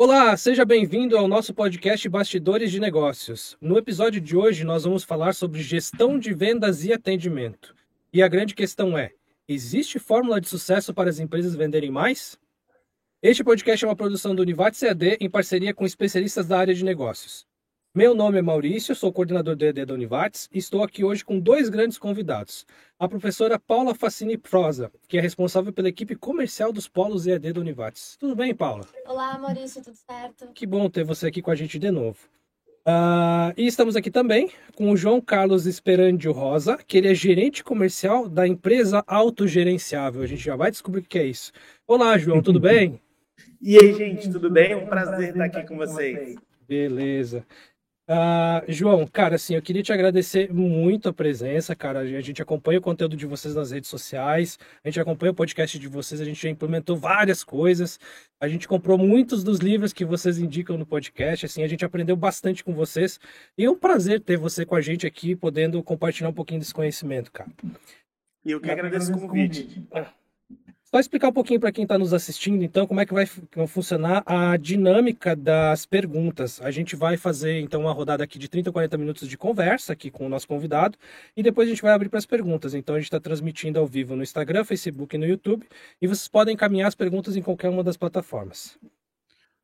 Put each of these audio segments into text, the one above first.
Olá, seja bem-vindo ao nosso podcast Bastidores de Negócios. No episódio de hoje, nós vamos falar sobre gestão de vendas e atendimento. E a grande questão é: existe fórmula de sucesso para as empresas venderem mais? Este podcast é uma produção do Univates EAD em parceria com especialistas da área de negócios. Meu nome é Maurício, sou coordenador do EAD da Univates e estou aqui hoje com dois grandes convidados. A professora Paula Facini Prosa, que é responsável pela equipe comercial dos polos EAD da Univates. Tudo bem, Paula? Olá, Maurício, tudo certo? Que bom ter você aqui com a gente de novo. Uh, e estamos aqui também com o João Carlos Esperandio Rosa, que ele é gerente comercial da empresa autogerenciável. A gente já vai descobrir o que é isso. Olá, João, tudo bem? E aí, gente, tudo bem? É um prazer estar aqui com vocês. Beleza. Uh, João, cara, assim, eu queria te agradecer muito a presença, cara. A gente acompanha o conteúdo de vocês nas redes sociais, a gente acompanha o podcast de vocês, a gente já implementou várias coisas, a gente comprou muitos dos livros que vocês indicam no podcast, assim, a gente aprendeu bastante com vocês. E é um prazer ter você com a gente aqui, podendo compartilhar um pouquinho desse conhecimento, cara. E eu que agradeço o convite. Só explicar um pouquinho para quem está nos assistindo, então, como é que vai funcionar a dinâmica das perguntas. A gente vai fazer, então, uma rodada aqui de 30 ou 40 minutos de conversa aqui com o nosso convidado e depois a gente vai abrir para as perguntas. Então, a gente está transmitindo ao vivo no Instagram, Facebook e no YouTube e vocês podem encaminhar as perguntas em qualquer uma das plataformas.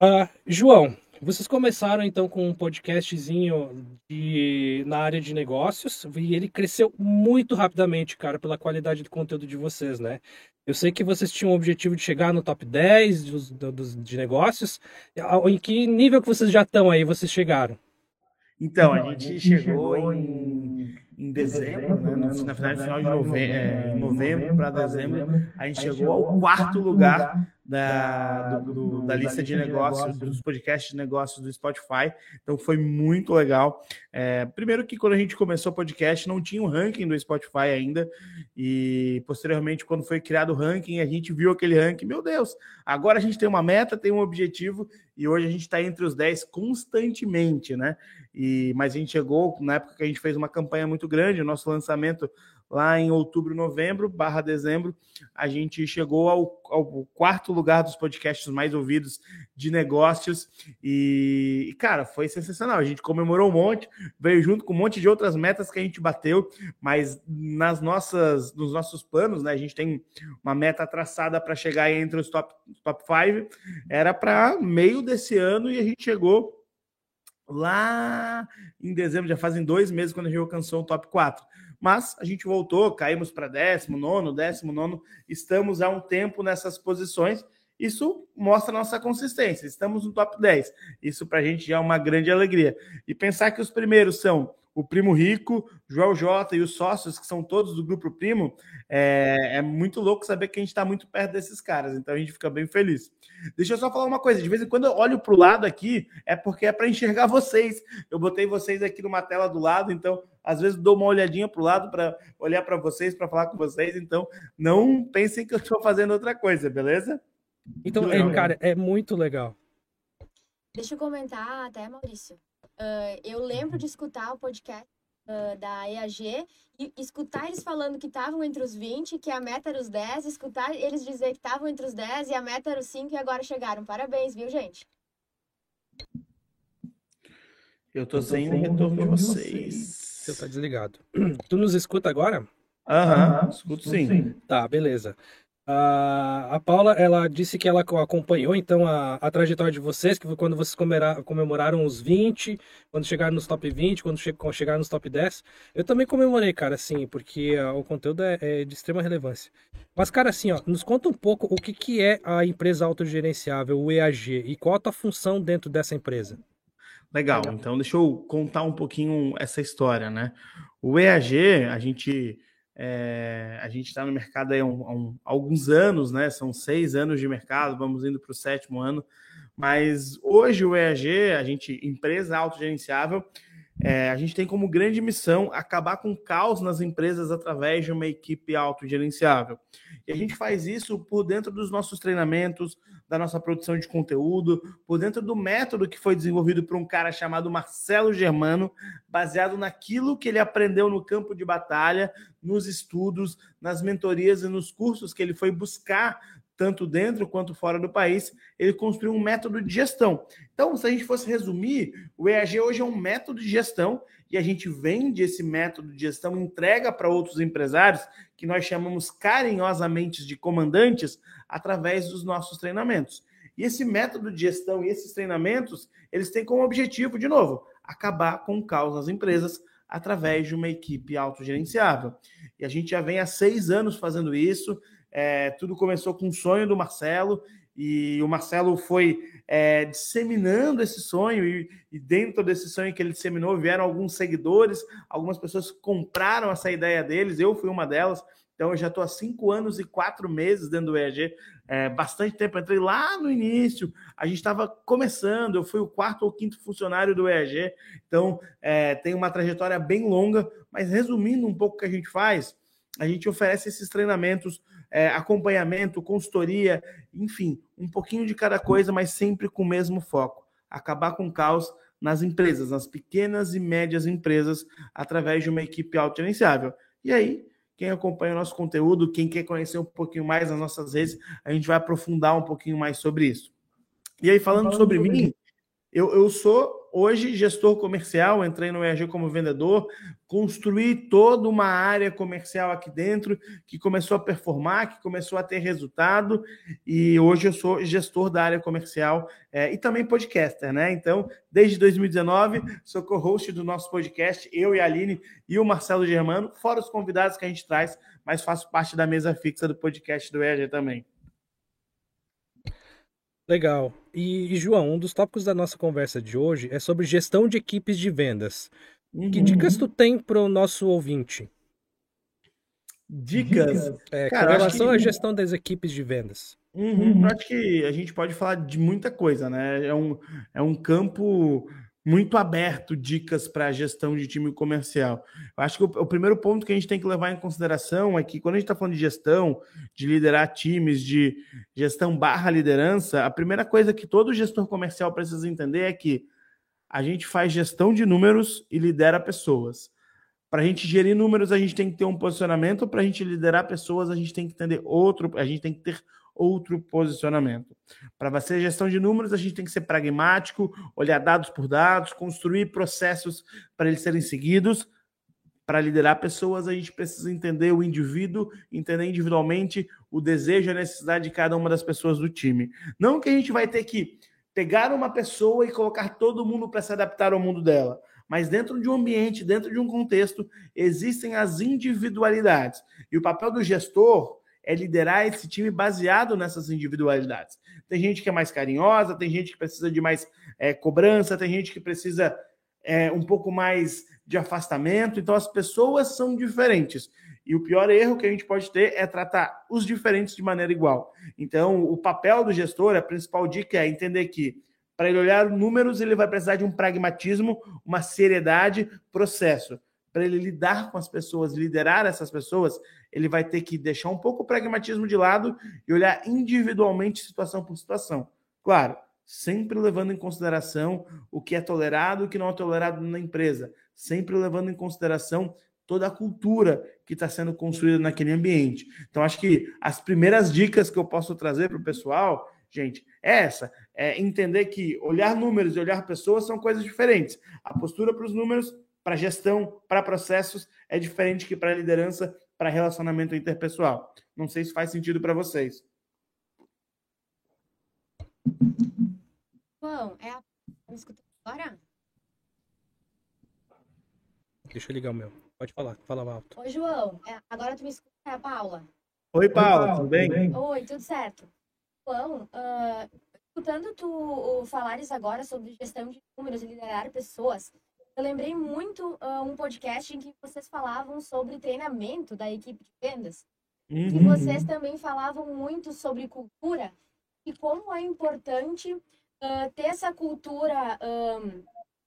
Uh, João, vocês começaram então com um podcastzinho de, na área de negócios e ele cresceu muito rapidamente, cara, pela qualidade do conteúdo de vocês, né? Eu sei que vocês tinham o objetivo de chegar no top 10 dos, dos, de negócios. Em que nível que vocês já estão aí, vocês chegaram? Então, a gente chegou em em dezembro, né, no, na final, final de novembro, é, novembro para dezembro, a gente chegou ao quarto lugar da, do, do, da lista de negócios, dos podcasts de negócios do Spotify. Então foi muito legal. É, primeiro que quando a gente começou o podcast, não tinha o um ranking do Spotify ainda. E posteriormente, quando foi criado o ranking, a gente viu aquele ranking. Meu Deus, agora a gente tem uma meta, tem um objetivo, e hoje a gente está entre os 10 constantemente, né? E, mas a gente chegou na época que a gente fez uma campanha muito grande, o nosso lançamento lá em outubro, novembro, barra dezembro, a gente chegou ao, ao, quarto lugar dos podcasts mais ouvidos de negócios e, cara, foi sensacional. A gente comemorou um monte, veio junto com um monte de outras metas que a gente bateu, mas nas nossas, nos nossos planos, né, a gente tem uma meta traçada para chegar entre os top, top five, era para meio desse ano e a gente chegou lá em dezembro, já fazem dois meses quando a gente alcançou o top 4. Mas a gente voltou, caímos para décimo, nono, décimo, nono, estamos há um tempo nessas posições. Isso mostra nossa consistência. Estamos no top 10. Isso para a gente já é uma grande alegria. E pensar que os primeiros são o Primo Rico, Joel Jota e os sócios, que são todos do Grupo Primo, é, é muito louco saber que a gente está muito perto desses caras, então a gente fica bem feliz. Deixa eu só falar uma coisa: de vez em quando eu olho para o lado aqui, é porque é para enxergar vocês. Eu botei vocês aqui numa tela do lado, então às vezes dou uma olhadinha para o lado para olhar para vocês, para falar com vocês, então não pensem que eu estou fazendo outra coisa, beleza? Então, é, cara, é muito legal. Deixa eu comentar até, Maurício. Uh, eu lembro de escutar o podcast uh, da EAG e escutar eles falando que estavam entre os 20, que a meta era os 10, escutar eles dizer que estavam entre os 10 e a meta era os 5 e agora chegaram. Parabéns, viu, gente? Eu tô, sem o retorno de vocês. Você tá desligado. Tu nos escuta agora? Aham, escuto sim. Tá, beleza. A, a Paula, ela disse que ela acompanhou então a, a trajetória de vocês, que foi quando vocês comemoraram os 20, quando chegaram nos top 20, quando, che, quando chegaram nos top 10. Eu também comemorei, cara, assim, porque uh, o conteúdo é, é, de extrema relevância. Mas, cara, assim, ó, nos conta um pouco o que, que é a empresa autogerenciável, o EAG, e qual a tua função dentro dessa empresa. Legal, então deixa eu contar um pouquinho essa história, né? O EAG, a gente é, a gente está no mercado há, um, um, alguns anos, né? São seis anos de mercado, vamos indo para o sétimo ano. Mas hoje o EAG, a gente, empresa autogerenciável, é, a gente tem como grande missão acabar com o caos nas empresas através de uma equipe autogerenciável. E a gente faz isso por dentro dos nossos treinamentos, da nossa produção de conteúdo, por dentro do método que foi desenvolvido por um cara chamado Marcelo Germano, baseado naquilo que ele aprendeu no campo de batalha, nos estudos, nas mentorias e nos cursos que ele foi buscar tanto dentro quanto fora do país, ele construiu um método de gestão. Então, se a gente fosse resumir, o EAG hoje é um método de gestão e a gente vende esse método de gestão, entrega para outros empresários, que nós chamamos carinhosamente de comandantes, através dos nossos treinamentos. E esse método de gestão e esses treinamentos, eles têm como objetivo, de novo, acabar com o caos nas empresas através de uma equipe autogerenciável. E a gente já vem há seis anos fazendo isso. É, tudo começou com um sonho do Marcelo, e o Marcelo foi é, disseminando esse sonho, e, e, dentro desse sonho que ele disseminou, vieram alguns seguidores, algumas pessoas compraram essa ideia deles, eu fui uma delas. Então, eu já estou há cinco anos e quatro meses dentro do EAG, é, bastante tempo. entrei lá no início, a gente estava começando, eu fui o quarto ou quinto funcionário do EAG, então é, tem uma trajetória bem longa, mas resumindo um pouco o que a gente faz, a gente oferece esses treinamentos, é, acompanhamento, consultoria, enfim, um pouquinho de cada coisa, mas sempre com o mesmo foco: acabar com o caos nas empresas, nas pequenas e médias empresas, através de uma equipe autogerenciável. E aí, quem acompanha o nosso conteúdo, quem quer conhecer um pouquinho mais as nossas redes, a gente vai aprofundar um pouquinho mais sobre isso. E aí, falando sobre mim, eu, eu sou hoje gestor comercial, entrei no EAG como vendedor, construí toda uma área comercial aqui dentro que começou a performar, que começou a ter resultado, e hoje eu sou gestor da área comercial é, e também podcaster, né? Então, desde 2019, sou co-host do nosso podcast, eu e a Aline e o Marcelo Germano, fora os convidados que a gente traz, mas faço parte da mesa fixa do podcast do EAG também. Legal. E, e, João, um dos tópicos da nossa conversa de hoje é sobre gestão de equipes de vendas. Uhum. Que dicas tu tem para o nosso ouvinte? Dicas? É, Cara, com relação que... à gestão das equipes de vendas. Uhum. Eu acho que a gente pode falar de muita coisa, né? É um, é um campo muito aberto dicas para a gestão de time comercial. Eu acho que o, o, primeiro ponto que a gente tem que levar em consideração é que quando a gente está falando de gestão, de liderar times, de gestão barra liderança, a primeira coisa que todo gestor comercial precisa entender é que a gente faz gestão de números e lidera pessoas. Para a gente gerir números, a gente tem que ter um posicionamento. Para a gente liderar pessoas, a gente tem que entender outro, a gente tem que ter outro posicionamento. Para fazer gestão de números, a gente tem que ser pragmático, olhar dados por dados, construir processos para eles serem seguidos. Para liderar pessoas, a gente precisa entender o indivíduo, entender individualmente o desejo e a necessidade de cada uma das pessoas do time. Não que a gente vai ter que pegar uma pessoa e colocar todo mundo para se adaptar ao mundo dela. Mas dentro de um ambiente, dentro de um contexto, existem as individualidades. E o papel do gestor é liderar esse time baseado nessas individualidades. Tem gente que é mais carinhosa, tem gente que precisa de mais é, cobrança, tem gente que precisa é, um pouco mais de afastamento. Então, as pessoas são diferentes. E o pior erro que a gente pode ter é tratar os diferentes de maneira igual. Então, o papel do gestor, a principal dica é entender que para ele olhar números, ele vai precisar de um pragmatismo, uma seriedade, processo para ele lidar com as pessoas, liderar essas pessoas, ele vai ter que deixar um pouco o pragmatismo de lado e olhar individualmente situação por situação. Claro, sempre levando em consideração o que é tolerado e o que não é tolerado na empresa, sempre levando em consideração toda a cultura que está sendo construída naquele ambiente. Então, acho que as primeiras dicas que eu posso trazer para o pessoal, gente, é essa: é entender que olhar números e olhar pessoas são coisas diferentes. A postura para os números para gestão, para processos, é diferente que para liderança, para relacionamento interpessoal. Não sei se faz sentido para vocês. Bom, é a. Me escuta agora? Deixa eu ligar o meu. Pode falar, fala alto. Oi, João. É, agora tu me escuta, é a Paula. Oi, Paula, tudo bem? Oi, tudo certo. João, uh, escutando tu falares agora sobre gestão de números e liderar pessoas, eu lembrei muito uh, um podcast em que vocês falavam sobre treinamento da equipe de vendas. Uhum. E vocês também falavam muito sobre cultura e como é importante uh, ter essa cultura um,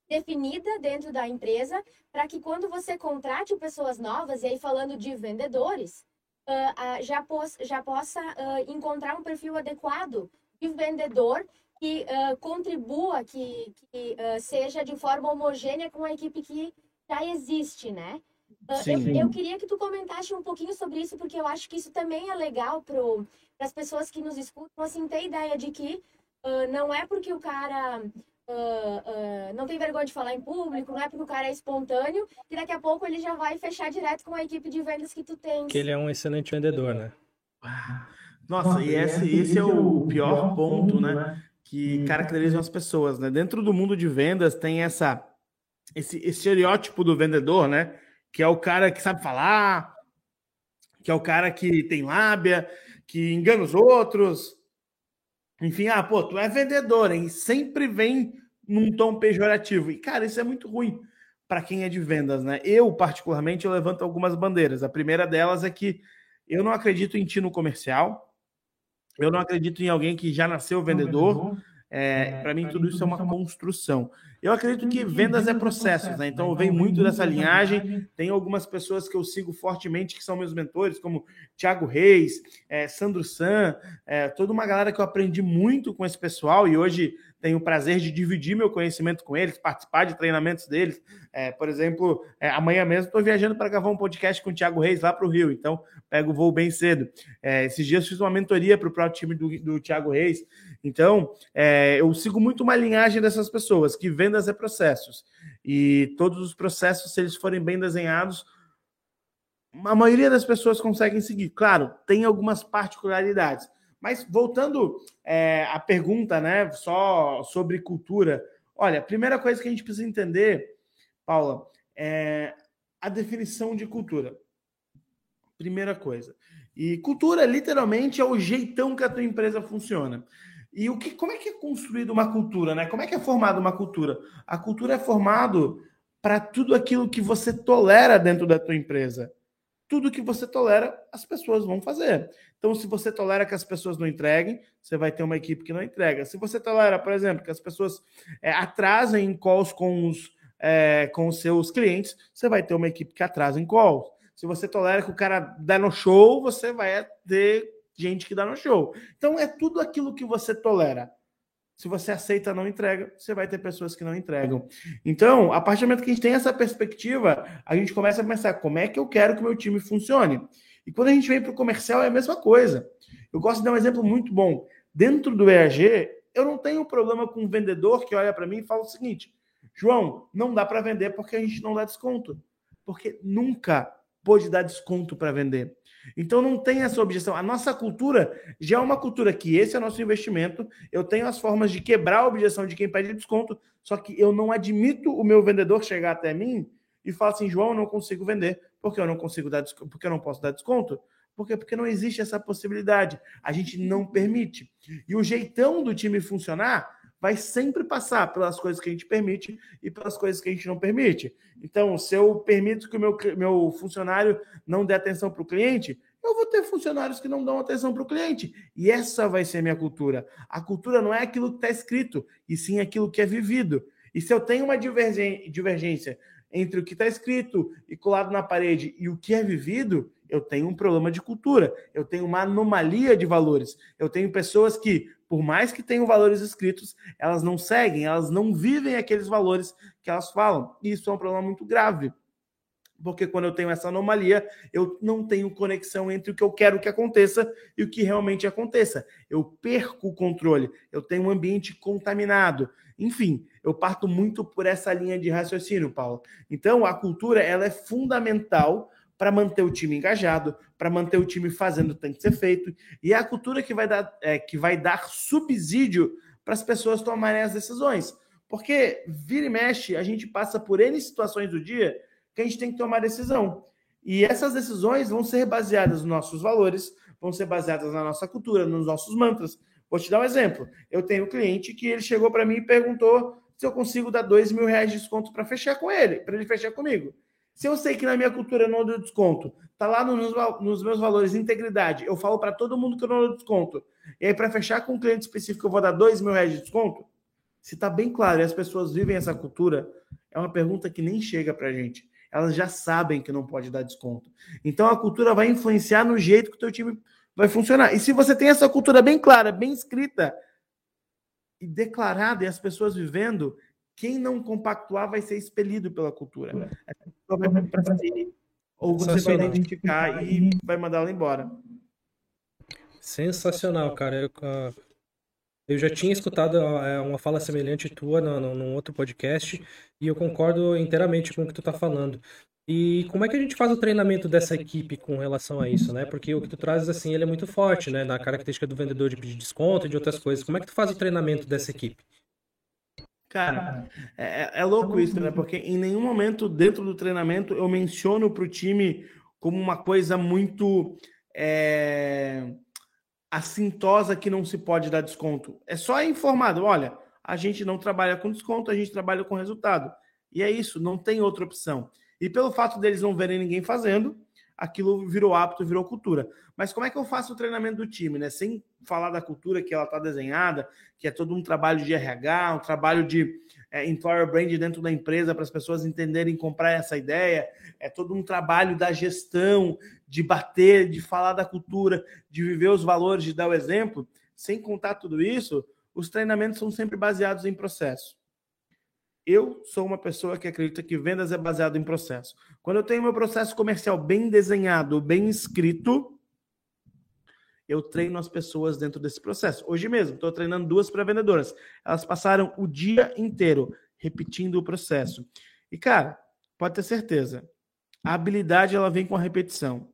definida dentro da empresa para que quando você contrate pessoas novas, e aí falando de vendedores, uh, já, já possa encontrar um perfil adequado de vendedor que uh, contribua, que, que uh, seja de forma homogênea com a equipe que já existe, né? Uh, eu, eu, queria que tu comentasse um pouquinho sobre isso, porque eu acho que isso também é legal para as pessoas que nos escutam, assim, ter ideia de que uh, não é porque o cara uh, não tem vergonha de falar em público, não é porque o cara é espontâneo, que daqui a pouco ele já vai fechar direto com a equipe de vendas que tu tem. Que ele é um excelente vendedor, né? Nossa, e esse, esse é o pior ponto, né? Que caracteriza as pessoas, né? Dentro do mundo de vendas tem essa esse, esse estereótipo do vendedor, né? Que é o cara que sabe falar, que é o cara que tem lábia, que engana os outros. Enfim, ah, pô, tu é vendedor, hein? Sempre vem num tom pejorativo. E, cara, isso é muito ruim para quem é de vendas, né? Eu, particularmente, eu levanto algumas bandeiras. A primeira delas é que eu não acredito em ti no comercial. Eu não acredito em alguém que já nasceu vendedor. É, para mim, tudo isso é uma construção. Eu acredito que vendas é processos, né? Então, eu venho muito dessa linhagem. Tem algumas pessoas que eu sigo fortemente, que são meus mentores, como Thiago Reis, é, Sandro San, é, toda uma galera que eu aprendi muito com esse pessoal e hoje tenho o prazer de dividir meu conhecimento com eles, participar de treinamentos deles. É, por exemplo, é, amanhã mesmo estou viajando para gravar um podcast com o Thiago Reis lá para o Rio, então pego o voo bem cedo. É, esses dias fiz uma mentoria para o próprio time do, do Thiago Reis. Então, é, eu sigo muito uma linhagem dessas pessoas, que vendas é processos. E todos os processos, se eles forem bem desenhados, a maioria das pessoas conseguem seguir. Claro, tem algumas particularidades. Mas voltando é, à pergunta, né, só sobre cultura. Olha, a primeira coisa que a gente precisa entender, Paula, é a definição de cultura. Primeira coisa. E cultura, literalmente, é o jeitão que a tua empresa funciona. E o que, como é que é construída uma cultura, né? Como é que é formada uma cultura? A cultura é formado para tudo aquilo que você tolera dentro da tua empresa. Tudo que você tolera, as pessoas vão fazer. Então, se você tolera que as pessoas não entreguem, você vai ter uma equipe que não entrega. Se você tolera, por exemplo, que as pessoas é, atrasem calls com os, é, com os seus clientes, você vai ter uma equipe que atrasa em calls. Se você tolera que o cara dá no show, você vai ter gente que dá no show. Então é tudo aquilo que você tolera. Se você aceita não entrega, você vai ter pessoas que não entregam. Então, a partir do momento que a gente tem essa perspectiva, a gente começa a pensar como é que eu quero que o meu time funcione. E quando a gente vem para o comercial, é a mesma coisa. Eu gosto de dar um exemplo muito bom. Dentro do EAG, eu não tenho problema com um vendedor que olha para mim e fala o seguinte: João, não dá para vender porque a gente não dá desconto. Porque nunca pôde dar desconto para vender. Então não tem essa objeção. A nossa cultura já é uma cultura que esse é o nosso investimento. Eu tenho as formas de quebrar a objeção de quem pede desconto, só que eu não admito o meu vendedor chegar até mim e falar assim, João, eu não consigo vender, porque eu não consigo dar desconto, porque eu não posso dar desconto. Por quê? Porque não existe essa possibilidade. A gente não permite. E o jeitão do time funcionar vai sempre passar pelas coisas que a gente permite e pelas coisas que a gente não permite. Então, se eu permito que o meu, meu funcionário não dê atenção para o cliente, eu vou ter funcionários que não dão atenção para o cliente. E essa vai ser minha cultura. A cultura não é aquilo que está escrito, e sim aquilo que é vivido. E se eu tenho uma divergência entre o que está escrito e colado na parede e o que é vivido, eu tenho um problema de cultura, eu tenho uma anomalia de valores. Eu tenho pessoas que, por mais que tenham valores escritos, elas não seguem, elas não vivem aqueles valores que elas falam. E isso é um problema muito grave. Porque quando eu tenho essa anomalia, eu não tenho conexão entre o que eu quero que aconteça e o que realmente aconteça. Eu perco o controle, eu tenho um ambiente contaminado. Enfim, eu parto muito por essa linha de raciocínio, Paulo. Então, a cultura ela é fundamental para manter o time engajado, para manter o time fazendo o que tem que ser feito, e é a cultura que vai dar, é, que vai dar subsídio para as pessoas tomarem as decisões. Porque vira e mexe, a gente passa por N situações do dia que a gente tem que tomar decisão. E essas decisões vão ser baseadas nos nossos valores, vão ser baseadas na nossa cultura, nos nossos mantras. Vou te dar um exemplo. Eu tenho um cliente que ele chegou para mim e perguntou se eu consigo dar dois mil reais de desconto para fechar com ele, para ele fechar comigo. Se eu sei que na minha cultura eu não dou desconto, tá lá nos, nos meus valores integridade, eu falo para todo mundo que eu não dou desconto. E aí, para fechar com um cliente específico, eu vou dar dois mil reais de desconto? Se tá bem claro e as pessoas vivem essa cultura, é uma pergunta que nem chega para gente. Elas já sabem que não pode dar desconto. Então a cultura vai influenciar no jeito que o teu time vai funcionar. E se você tem essa cultura bem clara, bem escrita e declarada, e as pessoas vivendo, quem não compactuar vai ser expelido pela cultura. pessoa vai para si, ou você vai identificar e vai mandar ela embora. Sensacional, cara. Eu, uh, eu já tinha escutado uh, uma fala semelhante tua num outro podcast e eu concordo inteiramente com o que tu está falando. E como é que a gente faz o treinamento dessa equipe com relação a isso, né? Porque o que tu trazes assim, ele é muito forte, né? Na característica do vendedor de pedir desconto e de outras coisas. Como é que tu faz o treinamento dessa equipe? Cara, é, é, é louco isso, né? Porque em nenhum momento dentro do treinamento eu menciono para o time como uma coisa muito é, assintosa que não se pode dar desconto. É só informado, olha, a gente não trabalha com desconto, a gente trabalha com resultado. E é isso, não tem outra opção. E pelo fato deles não verem ninguém fazendo, aquilo virou hábito, virou cultura. Mas como é que eu faço o treinamento do time, né? Sem falar da cultura que ela está desenhada, que é todo um trabalho de RH, um trabalho de é, employer brand dentro da empresa para as pessoas entenderem comprar essa ideia, é todo um trabalho da gestão, de bater, de falar da cultura, de viver os valores, de dar o exemplo. Sem contar tudo isso, os treinamentos são sempre baseados em processo. Eu sou uma pessoa que acredita que vendas é baseado em processo. Quando eu tenho meu processo comercial bem desenhado, bem escrito, eu treino as pessoas dentro desse processo. Hoje mesmo, estou treinando duas pré-vendedoras. Elas passaram o dia inteiro repetindo o processo. E, cara, pode ter certeza, a habilidade ela vem com a repetição.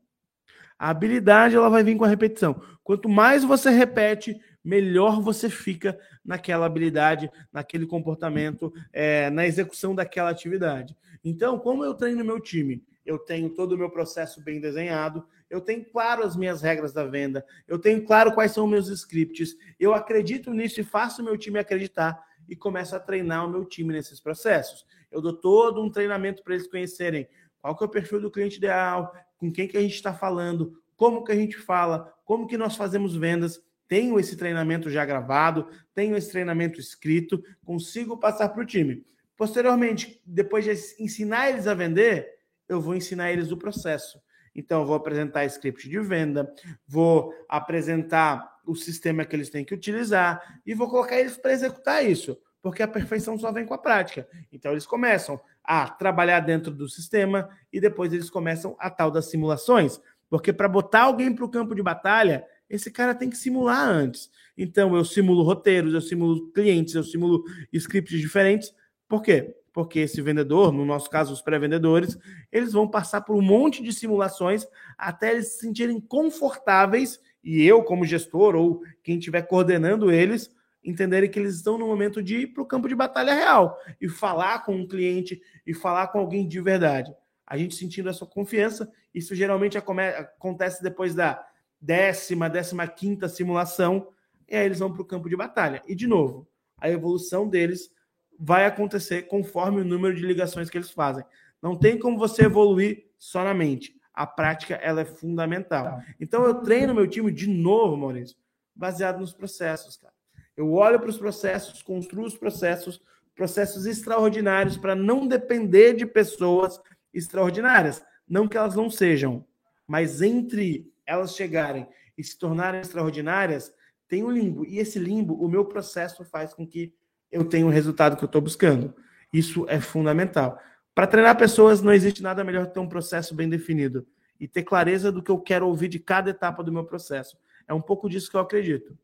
A habilidade ela vai vir com a repetição. Quanto mais você repete, melhor você fica naquela habilidade, naquele comportamento, é, na execução daquela atividade. Então, como eu treino meu time? Eu tenho todo o meu processo bem desenhado, eu tenho claro as minhas regras da venda, eu tenho claro quais são os meus scripts, eu acredito nisso e faço o meu time acreditar e começo a treinar o meu time nesses processos. Eu dou todo um treinamento para eles conhecerem qual que é o perfil do cliente ideal, com quem que a gente está falando, como que a gente fala, como que nós fazemos vendas tenho esse treinamento já gravado, tenho esse treinamento escrito, consigo passar para o time. Posteriormente, depois de ensinar eles a vender, eu vou ensinar eles o processo. Então, eu vou apresentar script de venda, vou apresentar o sistema que eles têm que utilizar e vou colocar eles para executar isso, porque a perfeição só vem com a prática. Então, eles começam a trabalhar dentro do sistema e depois eles começam a tal das simulações, porque para botar alguém para o campo de batalha, esse cara tem que simular antes. Então, eu simulo roteiros, eu simulo clientes, eu simulo scripts diferentes. Por quê? Porque esse vendedor, no nosso caso, os pré-vendedores, eles vão passar por um monte de simulações até eles se sentirem confortáveis e eu, como gestor, ou quem estiver coordenando eles, entenderem que eles estão no momento de ir para o campo de batalha real e falar com um cliente e falar com alguém de verdade. A gente sentindo essa confiança, isso geralmente acontece depois da décima, décima quinta simulação, e aí eles vão para o campo de batalha. E, de novo, a evolução deles vai acontecer conforme o número de ligações que eles fazem. Não tem como você evoluir só na mente. A prática ela é fundamental. Tá. Então eu treino meu time de novo, Maurício, baseado nos processos, cara. Eu olho para os processos, construo os processos, processos extraordinários para não depender de pessoas extraordinárias. Não que elas não sejam, mas entre elas chegarem e se tornarem extraordinárias, tem um limbo. E esse limbo, o meu processo faz com que eu tenha o resultado que eu estou buscando. Isso é fundamental. Para treinar pessoas, não existe nada melhor que ter um processo bem definido e ter clareza do que eu quero ouvir de cada etapa do meu processo. É um pouco disso que eu acredito.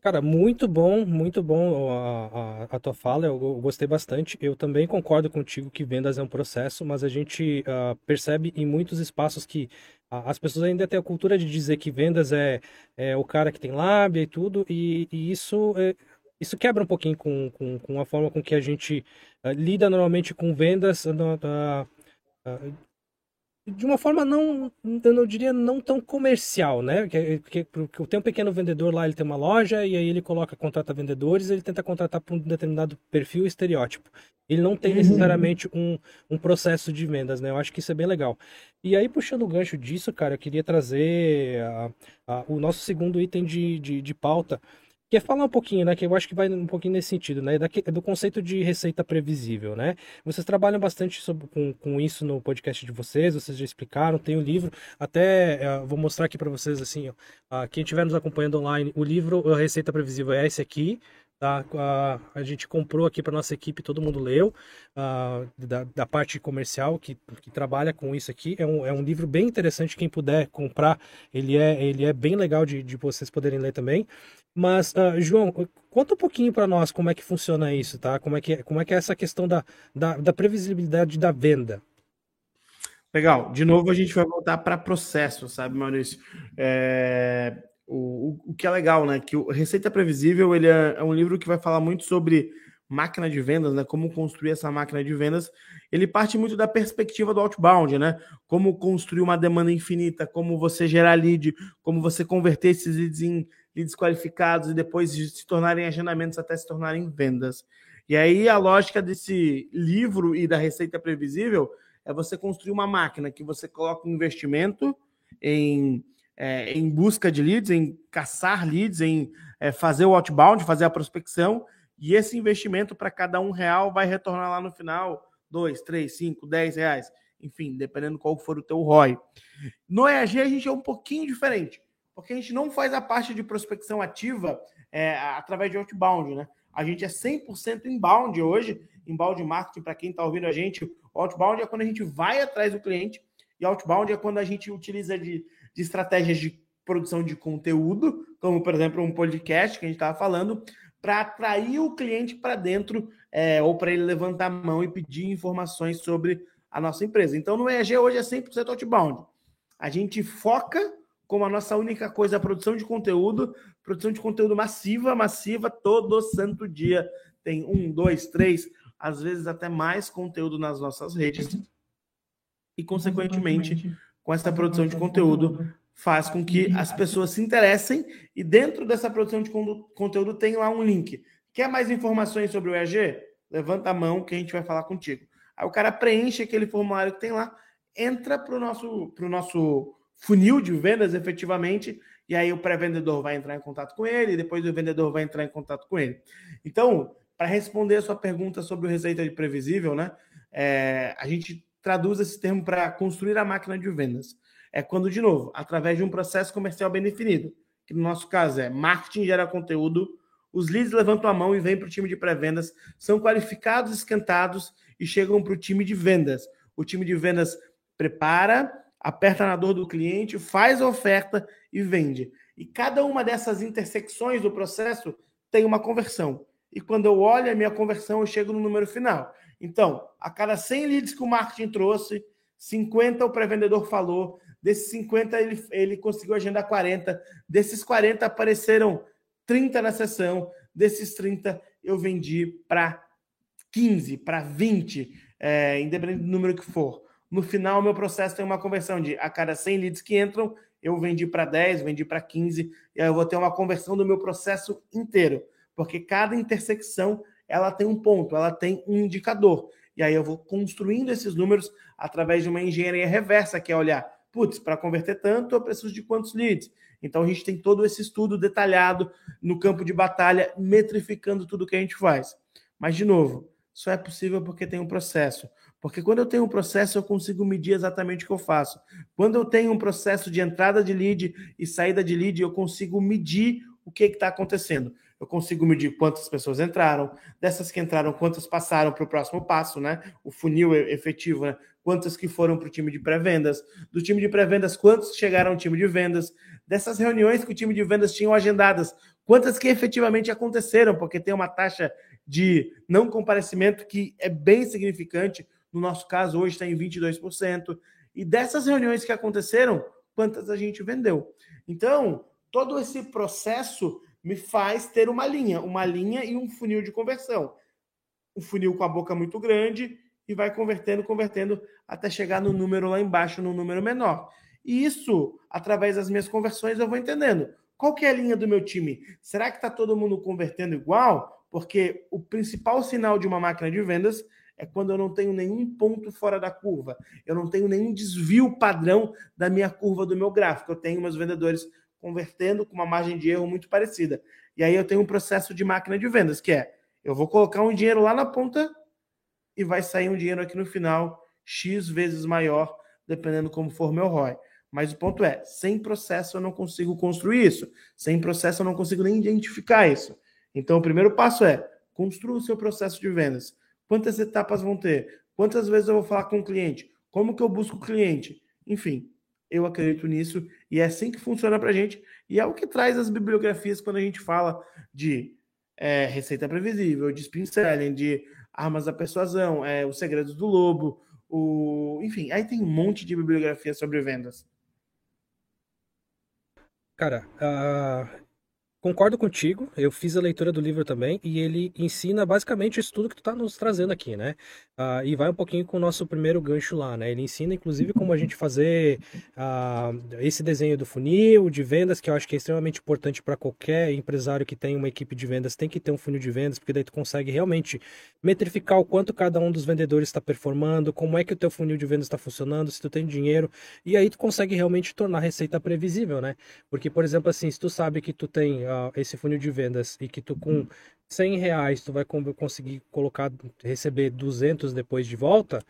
Cara, muito bom, muito bom a, a, a tua fala, eu, eu, gostei bastante. Eu também concordo contigo que vendas é um processo, mas a gente uh, percebe em muitos espaços que uh, as pessoas ainda têm a cultura de dizer que vendas é, é o cara que tem lábia e tudo, e, e isso, é, isso quebra um pouquinho com, com, com, a forma com que a gente uh, lida normalmente com vendas de uma forma não, eu não diria não tão comercial, né? Porque, porque tem um pequeno vendedor lá, ele tem uma loja e aí ele coloca, contrata vendedores, ele tenta contratar para um determinado perfil estereótipo. Ele não tem uhum. necessariamente um, um processo de vendas, né? Eu acho que isso é bem legal. E aí, puxando o gancho disso, cara, eu queria trazer a, a, o nosso segundo item de, de, de pauta, Quer falar um pouquinho, né? Que eu acho que vai um pouquinho nesse sentido, né? do conceito de receita previsível, né? Vocês trabalham bastante sobre, com, com isso no podcast de vocês, vocês já explicaram, tem o um livro, até uh, vou mostrar aqui para vocês assim, uh, quem estiver nos acompanhando online, o livro a Receita Previsível é esse aqui, Tá? A, a gente comprou aqui para nossa equipe, todo mundo leu, da, da parte comercial que, que trabalha com isso aqui. É um, é um livro bem interessante, quem puder comprar, ele é, ele é bem legal de, de vocês poderem ler também. Mas, uh, João, conta um pouquinho para nós como é que funciona isso, tá? Como é que, é, como é, que é essa questão da, da, da previsibilidade da venda. Legal. De novo, a gente vai voltar para processo, sabe, Maurício? É, o, o, que é legal, né? Que o Receita Previsível ele é, é, um livro que vai falar muito sobre máquina de vendas, né? Como construir essa máquina de vendas. Ele parte muito da perspectiva do outbound, né? Como construir uma demanda infinita, como você gerar lead, como você converter esses leads em leads qualificados e depois se tornarem agendamentos até se tornarem vendas. E aí a lógica desse livro e da Receita Previsível é você construir uma máquina que você coloca um investimento em é, em busca de leads, em caçar leads, em é, fazer o outbound, fazer a prospecção, e esse investimento para cada um real vai retornar lá no final dois, três, cinco, dez reais, enfim, dependendo qual for o teu ROI. No EAG a gente é um pouquinho diferente, porque a gente não faz a parte de prospecção ativa é, através de outbound, né? A gente é 100% inbound hoje, inbound marketing, para quem está ouvindo a gente, outbound é quando a gente vai atrás do cliente, e outbound é quando a gente utiliza de de estratégias de produção de conteúdo, como por exemplo um podcast que a gente estava falando, para atrair o cliente para dentro é, ou para ele levantar a mão e pedir informações sobre a nossa empresa. Então no EAG hoje é 100% outbound. A gente foca como a nossa única coisa a produção de conteúdo, produção de conteúdo massiva, massiva, todo santo dia. Tem um, dois, três, às vezes até mais conteúdo nas nossas redes. E, consequentemente, com essa produção de conteúdo faz com que as pessoas se interessem e dentro dessa produção de conteúdo tem lá um link. Quer mais informações sobre o EAG? Levanta a mão que a gente vai falar contigo. Aí o cara preenche aquele formulário que tem lá, entra para o nosso, nosso funil de vendas efetivamente, e aí o pré-vendedor vai entrar em contato com ele, e depois o vendedor vai entrar em contato com ele. Então, para responder a sua pergunta sobre o receita de previsível, né? É, a gente traduz esse termo para construir a máquina de vendas. É quando, de novo, através de um processo comercial bem definido, que no nosso caso é marketing gera conteúdo, os leads levantam a mão e vêm para o time de pré-vendas, são qualificados, esquentados e chegam para o time de vendas. O time de vendas prepara, aperta na dor do cliente, faz a oferta e vende. E cada uma dessas intersecções do processo tem uma conversão. E quando eu olho a minha conversão, eu chego no número final. Então, a cada 100 leads que o marketing trouxe, 50 o pré-vendedor falou, desses 50 ele, ele conseguiu agendar 40, desses 40 apareceram 30 na sessão, desses 30 eu vendi para 15, para 20, é, independente do número que for. No final, meu processo tem uma conversão de a cada 100 leads que entram, eu vendi para 10, vendi para 15, e aí eu vou ter uma conversão do meu processo inteiro, porque cada intersecção ela tem um ponto, ela tem um indicador. E aí eu vou construindo esses números através de uma engenharia reversa, que é olhar, putz, para converter tanto, eu preciso de quantos leads? Então a gente tem todo esse estudo detalhado no campo de batalha, metrificando tudo que a gente faz. Mas, de novo, só é possível porque tem um processo. Porque quando eu tenho um processo, eu consigo medir exatamente o que eu faço. Quando eu tenho um processo de entrada de lead e saída de lead, eu consigo medir o que está acontecendo eu consigo medir quantas pessoas entraram, dessas que entraram, quantas passaram para o próximo passo, né? O funil efetivo, né? Quantas que foram para o time de pré-vendas, do time de pré-vendas, quantos chegaram ao time de vendas, dessas reuniões que o time de vendas tinham agendadas, quantas que efetivamente aconteceram, porque tem uma taxa de não comparecimento que é bem significante, no nosso caso hoje está em 22%, e dessas reuniões que aconteceram, quantas a gente vendeu. Então, todo esse processo me faz ter uma linha, uma linha e um funil de conversão. Um funil com a boca muito grande e vai convertendo, convertendo até chegar no número lá embaixo, no número menor. E isso, através das minhas conversões, eu vou entendendo. Qual que é a linha do meu time? Será que está todo mundo convertendo igual? Porque o principal sinal de uma máquina de vendas é quando eu não tenho nenhum ponto fora da curva. Eu não tenho nenhum desvio padrão da minha curva do meu gráfico. Eu tenho meus vendedores convertendo com uma margem de erro muito parecida. E aí eu tenho um processo de máquina de vendas, que é eu vou colocar um dinheiro lá na ponta e vai sair um dinheiro aqui no final, X vezes maior, dependendo como for meu ROI. Mas o ponto é, sem processo eu não consigo construir isso. Sem processo eu não consigo nem identificar isso. Então, o primeiro passo é construa o seu processo de vendas. Quantas etapas vão ter? Quantas vezes eu vou falar com o cliente? Como que eu busco o cliente? Enfim, eu acredito nisso e é assim que funciona para a gente. E é o que traz as bibliografias quando a gente fala de é, receita previsível, de spin selling, de armas da persuasão, é, os segredos do lobo, o... enfim, aí tem um monte de bibliografia sobre vendas. Cara, uh, Concordo contigo, eu fiz a leitura do livro também e ele ensina basicamente isso tudo que tu está nos trazendo aqui, né? Uh, e vai um pouquinho com o nosso primeiro gancho lá, né? Ele ensina inclusive como a gente fazer uh, esse desenho do funil de vendas, que eu acho que é extremamente importante para qualquer empresário que tem uma equipe de vendas, tem que ter um funil de vendas, porque daí tu consegue realmente metrificar o quanto cada um dos vendedores está performando, como é que o teu funil de vendas está funcionando, se tu tem dinheiro, e aí tu consegue realmente tornar a receita previsível, né? Porque, por exemplo, assim, se tu sabe que tu tem uh, esse funil de vendas e que tu com 100 reais tu vai conseguir colocar, receber 200 depois de volta,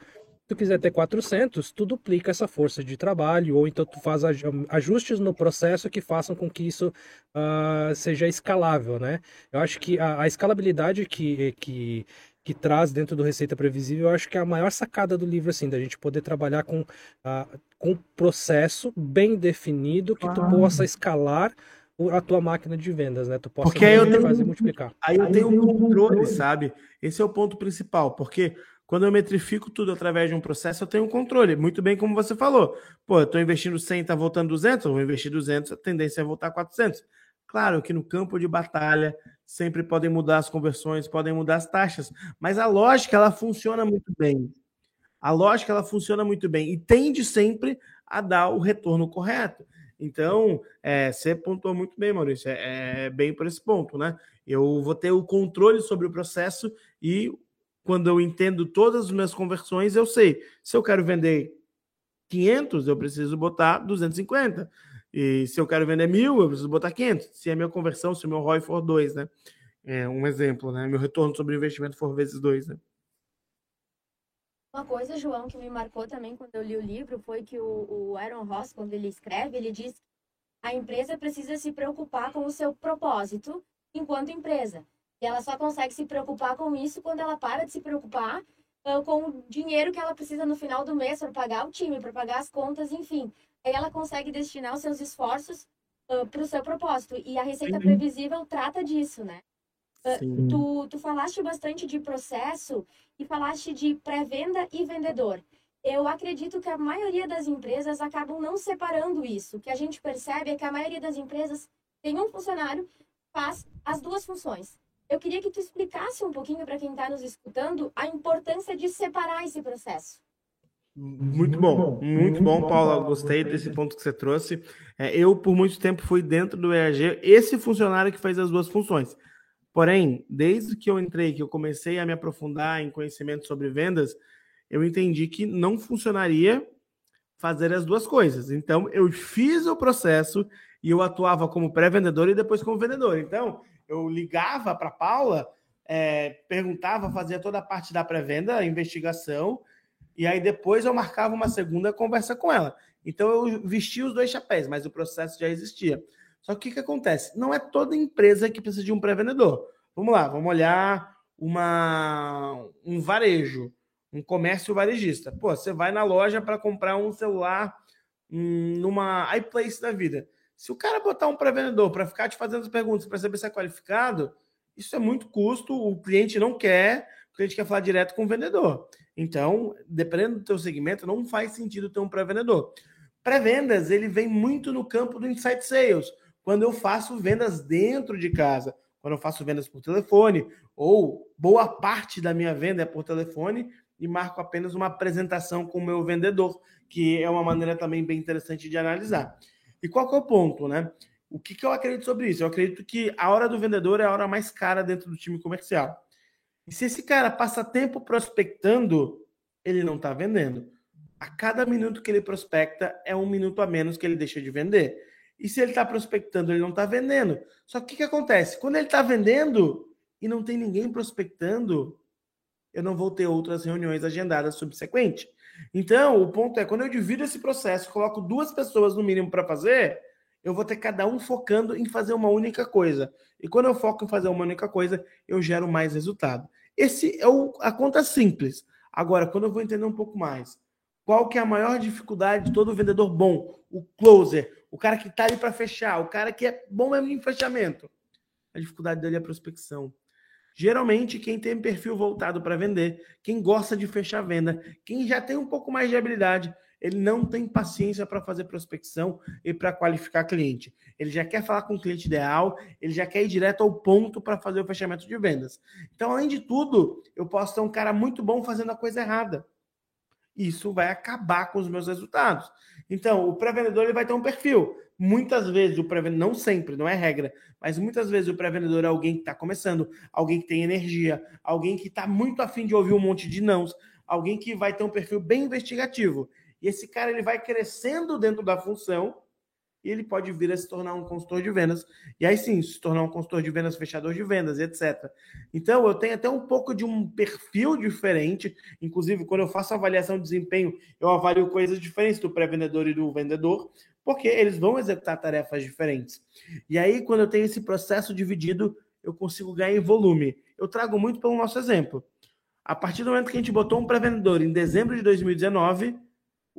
tu quiser ter 400, tu duplica essa força de trabalho, ou então tu faz ajustes no processo que façam com que isso uh, seja escalável, né? Eu acho que a, a escalabilidade que, que, que traz dentro do Receita Previsível, eu acho que é a maior sacada do livro, assim, da gente poder trabalhar com, uh, com um processo bem definido que tu possa escalar a tua máquina de vendas, né? Tu possa porque aí eu tenho, fazer multiplicar. Aí eu tenho um controle, sabe? Esse é o ponto principal, porque quando eu metrifico tudo através de um processo, eu tenho um controle. Muito bem como você falou. Pô, eu estou investindo 100, tá voltando 200, eu vou investir 200, a tendência é voltar 400. Claro que no campo de batalha sempre podem mudar as conversões, podem mudar as taxas, mas a lógica ela funciona muito bem. A lógica ela funciona muito bem e tende sempre a dar o retorno correto. Então, é, você pontuou muito bem, Maurício, é, é, bem por esse ponto, né? Eu vou ter o controle sobre o processo e quando eu entendo todas as minhas conversões, eu sei, se eu quero vender 500, eu preciso botar 250. E se eu quero vender mil, eu preciso botar 500. Se a minha conversão, se o meu ROI for 2, né? É um exemplo, né? Meu retorno sobre investimento for vezes 2, né? Uma coisa, João, que me marcou também quando eu li o livro foi que o, o Aaron Ross, quando ele escreve, ele diz que a empresa precisa se preocupar com o seu propósito enquanto empresa. E ela só consegue se preocupar com isso quando ela para de se preocupar uh, com o dinheiro que ela precisa no final do mês para pagar o time, para pagar as contas, enfim. Aí ela consegue destinar os seus esforços uh, para o seu propósito. E a Receita uhum. Previsível trata disso, né? Ah, tu, tu falaste bastante de processo e falaste de pré-venda e vendedor. Eu acredito que a maioria das empresas acabam não separando isso. O que a gente percebe é que a maioria das empresas tem um funcionário que faz as duas funções. Eu queria que tu explicasse um pouquinho para quem está nos escutando a importância de separar esse processo. Muito bom, muito bom, Paula. Gostei desse ponto que você trouxe. É, eu, por muito tempo, fui dentro do EAG esse funcionário que faz as duas funções. Porém, desde que eu entrei, que eu comecei a me aprofundar em conhecimento sobre vendas, eu entendi que não funcionaria fazer as duas coisas. Então, eu fiz o processo e eu atuava como pré-vendedor e depois como vendedor. Então, eu ligava para Paula, é, perguntava, fazia toda a parte da pré-venda, investigação, e aí depois eu marcava uma segunda conversa com ela. Então, eu vestia os dois chapéus, mas o processo já existia. Só que o que acontece? Não é toda empresa que precisa de um pré-vendedor. Vamos lá, vamos olhar uma, um varejo, um comércio varejista. Pô, você vai na loja para comprar um celular hum, numa iPlace da vida. Se o cara botar um pré-vendedor para ficar te fazendo as perguntas para saber se é qualificado, isso é muito custo, o cliente não quer, o cliente quer falar direto com o vendedor. Então, dependendo do teu segmento, não faz sentido ter um pré-vendedor. Pré-vendas, ele vem muito no campo do insight sales quando eu faço vendas dentro de casa, quando eu faço vendas por telefone, ou boa parte da minha venda é por telefone e marco apenas uma apresentação com o meu vendedor, que é uma maneira também bem interessante de analisar. E qual que é o ponto, né? O que, que eu acredito sobre isso? Eu acredito que a hora do vendedor é a hora mais cara dentro do time comercial. E se esse cara passa tempo prospectando, ele não está vendendo. A cada minuto que ele prospecta é um minuto a menos que ele deixa de vender. E se ele está prospectando, ele não está vendendo. Só que o que, acontece? Quando ele está vendendo e não tem ninguém prospectando, eu não vou ter outras reuniões agendadas subsequente. Então, o ponto é, quando eu divido esse processo, coloco duas pessoas no mínimo para fazer, eu vou ter cada um focando em fazer uma única coisa. E quando eu foco em fazer uma única coisa, eu gero mais resultado. Esse é o, a conta simples. Agora, quando eu vou entender um pouco mais, qual que é a maior dificuldade de todo vendedor bom? O closer, o cara que está ali para fechar, o cara que é bom mesmo em fechamento. A dificuldade dele é a prospecção. Geralmente, quem tem perfil voltado para vender, quem gosta de fechar venda, quem já tem um pouco mais de habilidade, ele não tem paciência para fazer prospecção e para qualificar cliente. Ele já quer falar com o cliente ideal, ele já quer ir direto ao ponto para fazer o fechamento de vendas. Então, além de tudo, eu posso ter um cara muito bom fazendo a coisa errada. Isso vai acabar com os meus resultados. Então, o pré-vendedor ele vai ter um perfil. Muitas vezes o pré-vendedor, não sempre, não é regra, mas muitas vezes o pré-vendedor é alguém que está começando, alguém que tem energia, alguém que está muito afim de ouvir um monte de nãos, alguém que vai ter um perfil bem investigativo. E esse cara ele vai crescendo dentro da função e ele pode vir a se tornar um consultor de vendas. E aí sim, se tornar um consultor de vendas, fechador de vendas, etc. Então, eu tenho até um pouco de um perfil diferente. Inclusive, quando eu faço avaliação de desempenho, eu avalio coisas diferentes do pré-vendedor e do vendedor, porque eles vão executar tarefas diferentes. E aí, quando eu tenho esse processo dividido, eu consigo ganhar em volume. Eu trago muito pelo nosso exemplo. A partir do momento que a gente botou um pré-vendedor em dezembro de 2019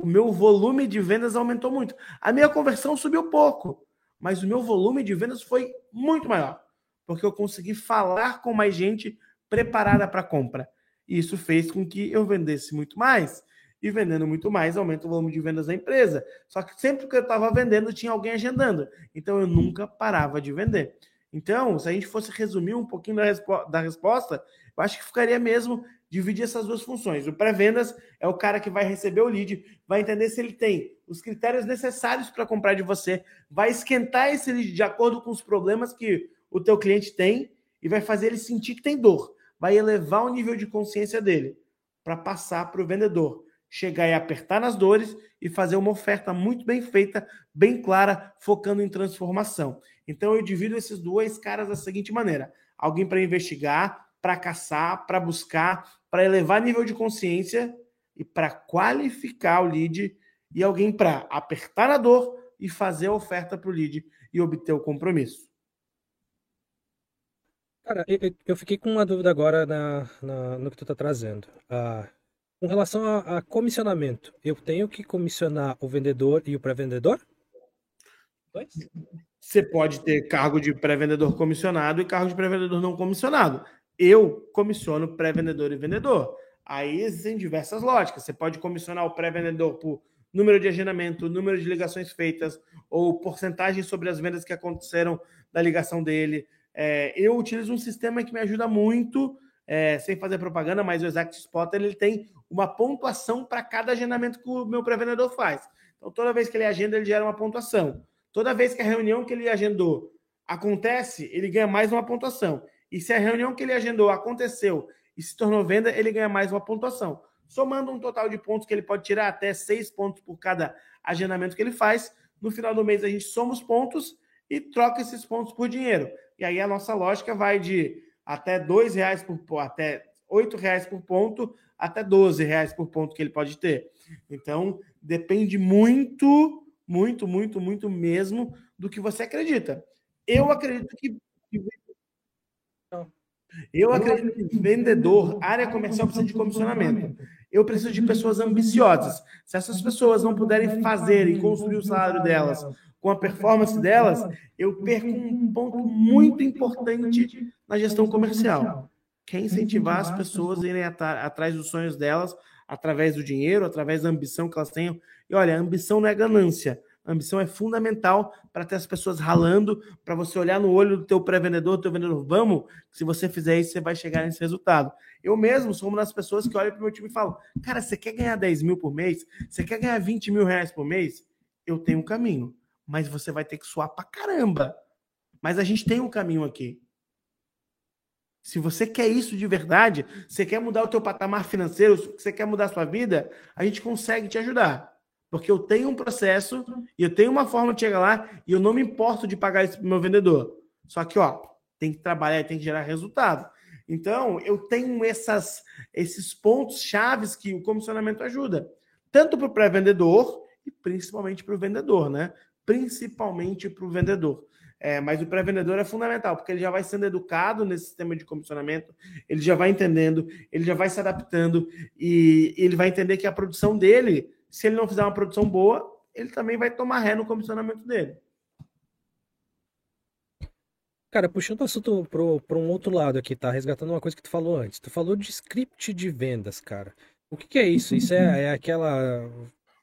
o meu volume de vendas aumentou muito. A minha conversão subiu pouco, mas o meu volume de vendas foi muito maior, porque eu consegui falar com mais gente preparada para compra. E isso fez com que eu vendesse muito mais. E vendendo muito mais, aumenta o volume de vendas da empresa. Só que sempre que eu estava vendendo, tinha alguém agendando. Então eu nunca parava de vender. Então, se a gente fosse resumir um pouquinho da, respo da resposta, eu acho que ficaria mesmo dividir essas duas funções. O pré-vendas é o cara que vai receber o lead, vai entender se ele tem os critérios necessários para comprar de você, vai esquentar esse lead de acordo com os problemas que o teu cliente tem e vai fazer ele sentir que tem dor, vai elevar o nível de consciência dele para passar para o vendedor, chegar e apertar nas dores e fazer uma oferta muito bem feita, bem clara, focando em transformação. Então eu divido esses dois caras da seguinte maneira: alguém para investigar, para caçar, para buscar, para elevar nível de consciência e para qualificar o lead e alguém para apertar na dor e fazer a oferta para o lead e obter o compromisso. Cara, eu, eu fiquei com uma dúvida agora na, na no que tu está trazendo. Ah, com relação a, a, comissionamento, eu tenho que comissionar o vendedor e o pré-vendedor? Você pode ter cargo de pré-vendedor comissionado e cargo de pré-vendedor não comissionado eu comissiono pré-vendedor e vendedor. Aí existem diversas lógicas. Você pode comissionar o pré-vendedor por número de agendamento, número de ligações feitas, ou porcentagem sobre as vendas que aconteceram da ligação dele. É, eu utilizo um sistema que me ajuda muito, é, sem fazer propaganda, mas o Exact Spotter ele tem uma pontuação para cada agendamento que o meu pré-vendedor faz. Então, toda vez que ele agenda, ele gera uma pontuação. Toda vez que a reunião que ele agendou acontece, ele ganha mais uma pontuação. E se a reunião que ele agendou aconteceu e se tornou venda, ele ganha mais uma pontuação. Somando um total de pontos que ele pode tirar até seis pontos por cada agendamento que ele faz. No final do mês, a gente soma os pontos e troca esses pontos por dinheiro. E aí a nossa lógica vai de até dois reais por até oito reais por ponto, até 12 reais por ponto que ele pode ter. Então, depende muito, muito, muito, muito mesmo do que você acredita. Eu acredito que eu acredito que vendedor, área comercial precisa de comissionamento. Eu preciso de pessoas ambiciosas. Se essas pessoas não puderem fazer e construir o salário delas com a performance delas, eu perco um ponto muito importante na gestão comercial, que é incentivar as pessoas a irem atrás dos sonhos delas através do dinheiro, através da ambição que elas tenham. E olha, a ambição não é ganância. A ambição é fundamental para ter as pessoas ralando, para você olhar no olho do teu pré-vendedor, do teu vendedor, vamos, se você fizer isso, você vai chegar nesse resultado. Eu mesmo sou uma das pessoas que olha para o meu time e falo, cara, você quer ganhar 10 mil por mês? Você quer ganhar 20 mil reais por mês? Eu tenho um caminho, mas você vai ter que suar para caramba. Mas a gente tem um caminho aqui. Se você quer isso de verdade, você quer mudar o teu patamar financeiro, você quer mudar a sua vida, a gente consegue te ajudar. Porque eu tenho um processo e eu tenho uma forma de chegar lá e eu não me importo de pagar isso para meu vendedor. Só que, ó, tem que trabalhar tem que gerar resultado. Então, eu tenho essas, esses pontos chaves que o comissionamento ajuda. Tanto para o pré-vendedor e principalmente para o vendedor, né? principalmente para o vendedor. É, mas o pré-vendedor é fundamental, porque ele já vai sendo educado nesse sistema de comissionamento, ele já vai entendendo, ele já vai se adaptando e ele vai entender que a produção dele, se ele não fizer uma produção boa, ele também vai tomar ré no comissionamento dele. Cara, puxando o assunto para um outro lado aqui, tá? Resgatando uma coisa que tu falou antes. Tu falou de script de vendas, cara. O que, que é isso? Isso é, é aquela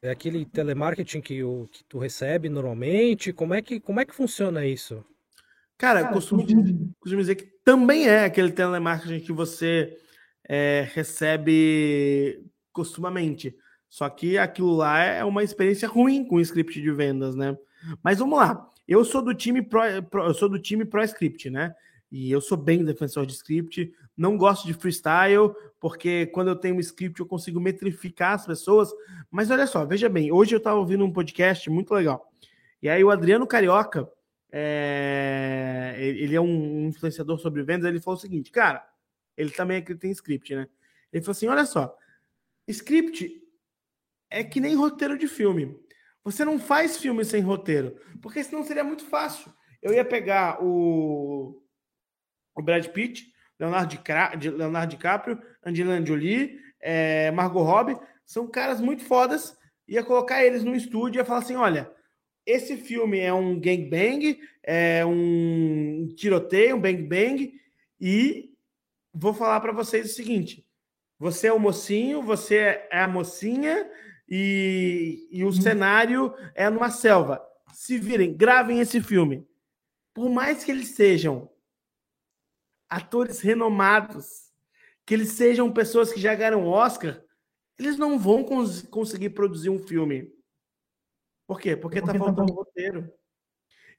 é aquele telemarketing que, o, que tu recebe normalmente? Como é que, como é que funciona isso? Cara, Cara costumo, costumo dizer que também é aquele telemarketing que você é, recebe costumamente. Só que aquilo lá é uma experiência ruim com o script de vendas, né? Mas vamos lá. Eu sou do time pro, pro eu sou do time pro script, né? E eu sou bem defensor de script, não gosto de freestyle, porque quando eu tenho um script eu consigo metrificar as pessoas. Mas olha só, veja bem, hoje eu estava ouvindo um podcast muito legal. E aí o Adriano Carioca, é... ele é um influenciador sobre vendas, ele falou o seguinte, cara, ele também acredita em script, né? Ele falou assim, olha só, script é que nem roteiro de filme. Você não faz filme sem roteiro, porque senão seria muito fácil. Eu ia pegar o o Brad Pitt, Leonardo, Di, Leonardo DiCaprio, Angelina Jolie, é, Margot Robbie, são caras muito fodas. Ia colocar eles no estúdio e ia falar assim: olha, esse filme é um gangbang, é um tiroteio, um bang bang, e vou falar para vocês o seguinte: você é o mocinho, você é a mocinha, e, e o cenário é numa selva. Se virem, gravem esse filme. Por mais que eles sejam atores renomados, que eles sejam pessoas que já ganharam Oscar, eles não vão cons conseguir produzir um filme. Por quê? Porque, está faltando roteiro.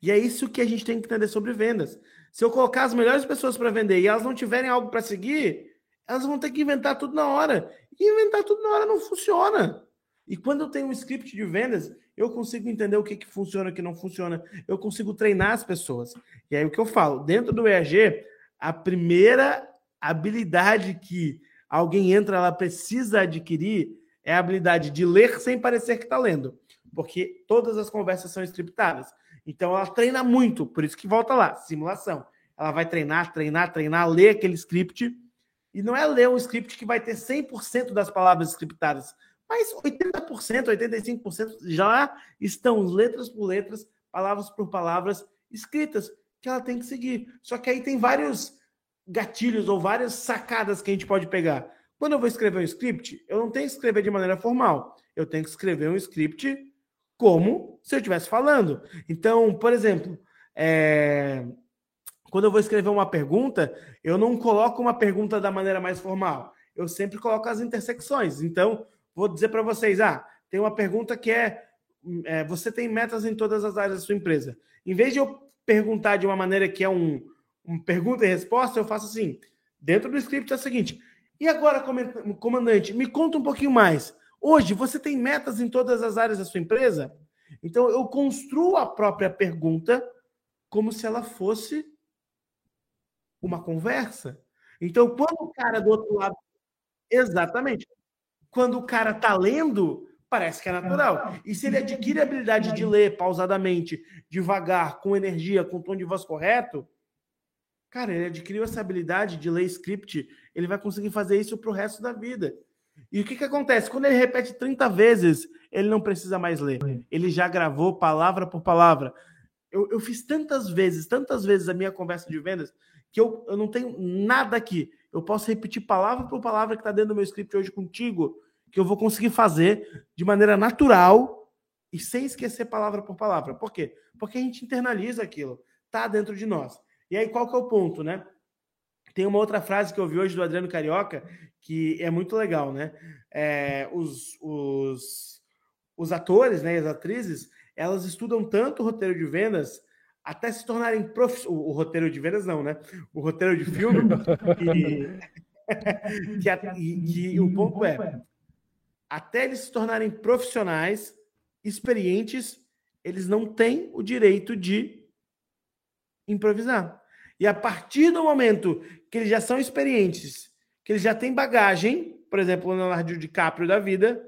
E é isso que a gente tem que entender sobre vendas. Se eu colocar as melhores pessoas para vender e elas não tiverem algo para seguir, elas vão ter que inventar tudo na hora. E inventar tudo na hora não funciona. E quando eu tenho um script de vendas, eu consigo entender o que, que funciona o que não funciona. Eu consigo treinar as pessoas. E aí o que eu falo, dentro do EAG, a primeira habilidade que alguém entra, ela precisa adquirir é a habilidade de ler sem parecer que está lendo, porque todas as conversas são scriptadas. Então ela treina muito, por isso que volta lá, simulação. Ela vai treinar, treinar, treinar, ler aquele script. E não é ler um script que vai ter 100% das palavras scriptadas, mas 80%, 85% já estão letras por letras, palavras por palavras escritas que ela tem que seguir. Só que aí tem vários gatilhos ou várias sacadas que a gente pode pegar. Quando eu vou escrever um script, eu não tenho que escrever de maneira formal. Eu tenho que escrever um script como se eu estivesse falando. Então, por exemplo, é... quando eu vou escrever uma pergunta, eu não coloco uma pergunta da maneira mais formal. Eu sempre coloco as intersecções. Então, vou dizer para vocês: ah, tem uma pergunta que é, é você tem metas em todas as áreas da sua empresa. Em vez de eu perguntar de uma maneira que é um, um pergunta e resposta, eu faço assim. Dentro do script é o seguinte: e agora, comandante, me conta um pouquinho mais. Hoje, você tem metas em todas as áreas da sua empresa? Então, eu construo a própria pergunta como se ela fosse uma conversa. Então, quando o cara do outro lado. Exatamente. Quando o cara está lendo, parece que é natural. E se ele adquire a habilidade de ler pausadamente, devagar, com energia, com tom de voz correto, cara, ele adquiriu essa habilidade de ler script, ele vai conseguir fazer isso para o resto da vida. E o que, que acontece? Quando ele repete 30 vezes, ele não precisa mais ler. Ele já gravou palavra por palavra. Eu, eu fiz tantas vezes, tantas vezes a minha conversa de vendas, que eu, eu não tenho nada aqui. Eu posso repetir palavra por palavra que está dentro do meu script hoje contigo, que eu vou conseguir fazer de maneira natural e sem esquecer palavra por palavra. Por quê? Porque a gente internaliza aquilo, tá dentro de nós. E aí qual que é o ponto, né? Tem uma outra frase que eu vi hoje do Adriano Carioca que é muito legal, né? É, os, os, os atores, né, as atrizes, elas estudam tanto o roteiro de vendas até se tornarem prof... o, o roteiro de vendas não, né? O roteiro de filme que, que, que, que o ponto é até eles se tornarem profissionais, experientes, eles não têm o direito de improvisar. E a partir do momento que eles já são experientes, que eles já têm bagagem, por exemplo, o Leonardo DiCaprio da vida,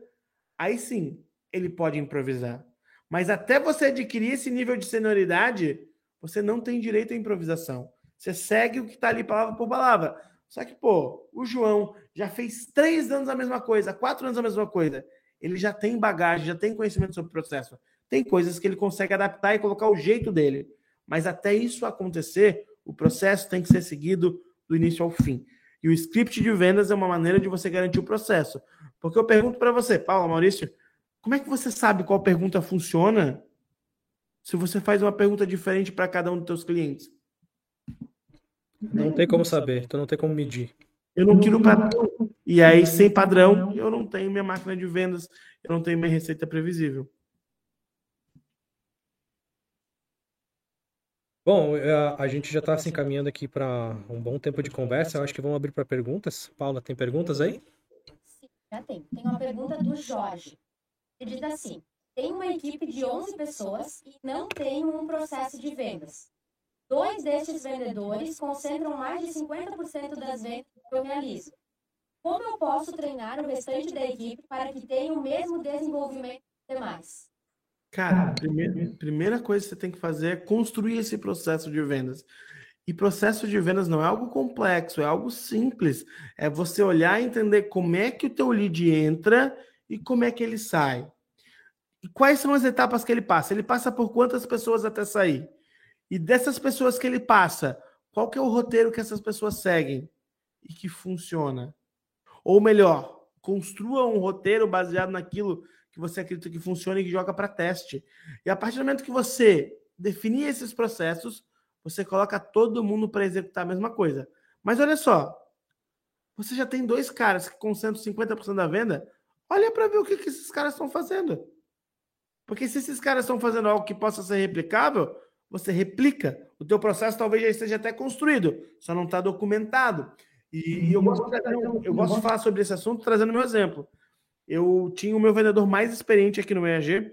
aí sim ele pode improvisar. Mas até você adquirir esse nível de senioridade, você não tem direito à improvisação. Você segue o que está ali palavra por palavra. Só que, pô, o João já fez três anos a mesma coisa, quatro anos a mesma coisa. Ele já tem bagagem, já tem conhecimento sobre o processo. Tem coisas que ele consegue adaptar e colocar o jeito dele. Mas até isso acontecer, o processo tem que ser seguido do início ao fim. E o script de vendas é uma maneira de você garantir o processo. Porque eu pergunto para você, Paula, Maurício, como é que você sabe qual pergunta funciona se você faz uma pergunta diferente para cada um dos seus clientes? Não tem como saber, então não tem como medir. Eu não tiro padrão. E aí, sem padrão, eu não tenho minha máquina de vendas, eu não tenho minha receita previsível. Bom, é, a gente já está se encaminhando aqui para um bom tempo de conversa. Eu acho que vamos abrir para perguntas. Paula, tem perguntas aí? Sim, já tem. Tem uma pergunta do Jorge. Ele diz assim: tem uma equipe de 11 pessoas e não tem um processo de vendas. Dois destes vendedores concentram mais de 50% das vendas que eu realizo. Como eu posso treinar o restante da equipe para que tenha o mesmo desenvolvimento que demais? Cara, primeira, primeira coisa que você tem que fazer é construir esse processo de vendas. E processo de vendas não é algo complexo, é algo simples. É você olhar e entender como é que o teu lead entra e como é que ele sai. E quais são as etapas que ele passa? Ele passa por quantas pessoas até sair? E dessas pessoas que ele passa, qual que é o roteiro que essas pessoas seguem e que funciona? Ou melhor, construa um roteiro baseado naquilo que você acredita que funciona e que joga para teste. E a partir do momento que você definir esses processos, você coloca todo mundo para executar a mesma coisa. Mas olha só, você já tem dois caras que concentram 50% da venda, olha para ver o que, que esses caras estão fazendo. Porque se esses caras estão fazendo algo que possa ser replicável, você replica. O teu processo talvez já esteja até construído, só não está documentado. E, e eu, gosto de, eu gosto de falar sobre esse assunto trazendo meu exemplo. Eu tinha o meu vendedor mais experiente aqui no EAG.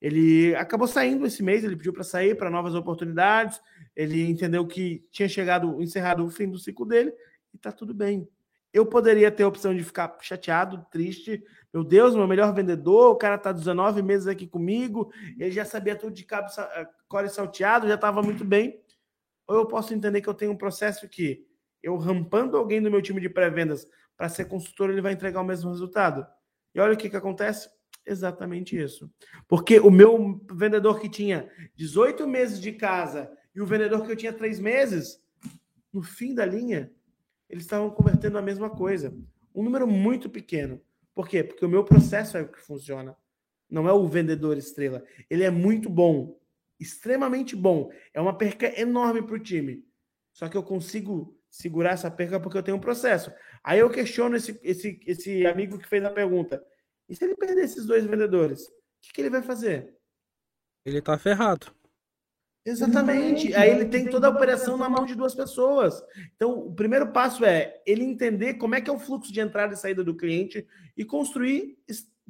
Ele acabou saindo esse mês, ele pediu para sair para novas oportunidades. Ele entendeu que tinha chegado, encerrado o fim do ciclo dele e está tudo bem. Eu poderia ter a opção de ficar chateado, triste. Meu Deus, meu melhor vendedor, o cara está 19 meses aqui comigo, ele já sabia tudo de cabo, eh, core salteado, já estava muito bem. Ou eu posso entender que eu tenho um processo que eu rampando alguém do meu time de pré-vendas para ser consultor, ele vai entregar o mesmo resultado. E olha o que, que acontece. Exatamente isso. Porque o meu vendedor que tinha 18 meses de casa e o vendedor que eu tinha 3 meses, no fim da linha, eles estavam convertendo a mesma coisa. Um número muito pequeno. Por quê? Porque o meu processo é o que funciona. Não é o vendedor estrela. Ele é muito bom. Extremamente bom. É uma perca enorme para o time. Só que eu consigo segurar essa perca porque eu tenho um processo. Aí eu questiono esse, esse, esse amigo que fez a pergunta. E se ele perder esses dois vendedores? O que, que ele vai fazer? Ele está ferrado. Exatamente. Aí ele tem toda a operação na mão de duas pessoas. Então, o primeiro passo é ele entender como é que é o fluxo de entrada e saída do cliente e construir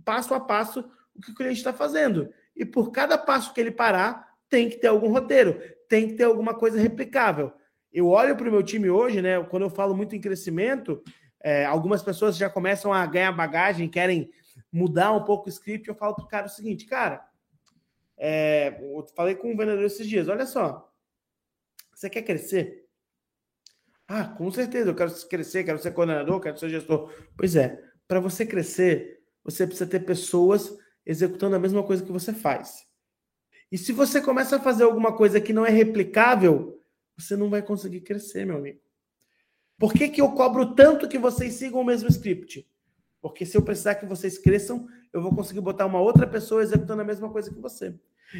passo a passo o que o cliente está fazendo. E por cada passo que ele parar, tem que ter algum roteiro, tem que ter alguma coisa replicável. Eu olho para o meu time hoje, né? Quando eu falo muito em crescimento, é, algumas pessoas já começam a ganhar bagagem, querem mudar um pouco o script. Eu falo para o cara o seguinte, cara é, eu falei com um vendedor esses dias: olha só, você quer crescer? Ah, com certeza, eu quero crescer, quero ser coordenador, quero ser gestor. Pois é, para você crescer, você precisa ter pessoas executando a mesma coisa que você faz. E se você começa a fazer alguma coisa que não é replicável, você não vai conseguir crescer, meu amigo. Por que, que eu cobro tanto que vocês sigam o mesmo script? Porque se eu precisar que vocês cresçam, eu vou conseguir botar uma outra pessoa executando a mesma coisa que você.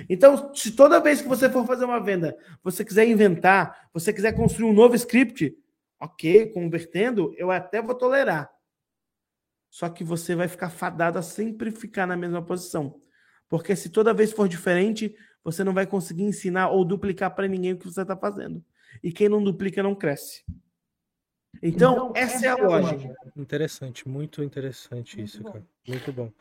Então, se toda vez que você for fazer uma venda, você quiser inventar, você quiser construir um novo script, ok, convertendo, eu até vou tolerar. Só que você vai ficar fadado a sempre ficar na mesma posição. Porque se toda vez for diferente, você não vai conseguir ensinar ou duplicar para ninguém o que você está fazendo. E quem não duplica não cresce. Então, então essa, é a lógica. Interessante, muito interessante muito isso, bom. cara. Muito bom.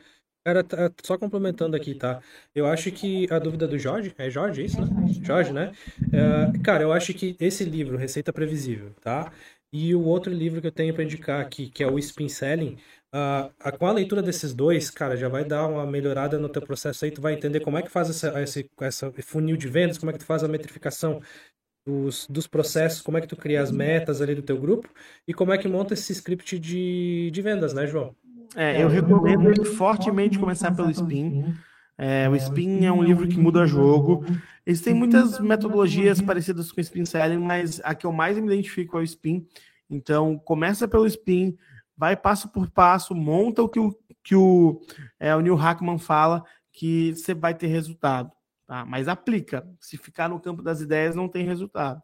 Cara, tá, só complementando aqui, tá? Eu acho que a dúvida do Jorge, é Jorge isso, né? Jorge, né? É, cara, eu acho que esse livro, Receita Previsível, tá? E o outro livro que eu tenho para indicar aqui, que é o Spin Selling, uh, a, com a leitura desses dois, cara, já vai dar uma melhorada no teu processo aí, tu vai entender como é que faz essa, esse, essa funil de vendas, como é que tu faz a metrificação dos, dos processos, como é que tu cria as metas ali do teu grupo e como é que monta esse script de, de vendas, né, João? É, eu recomendo ele fortemente começar pelo Spin. É, o Spin é um livro que muda jogo. Existem muitas metodologias parecidas com o Spin Selling, mas a que eu mais me identifico é o Spin. Então, começa pelo Spin, vai passo por passo, monta o que o, que o, é, o Neil Hackman fala, que você vai ter resultado. Tá? Mas aplica. Se ficar no campo das ideias, não tem resultado.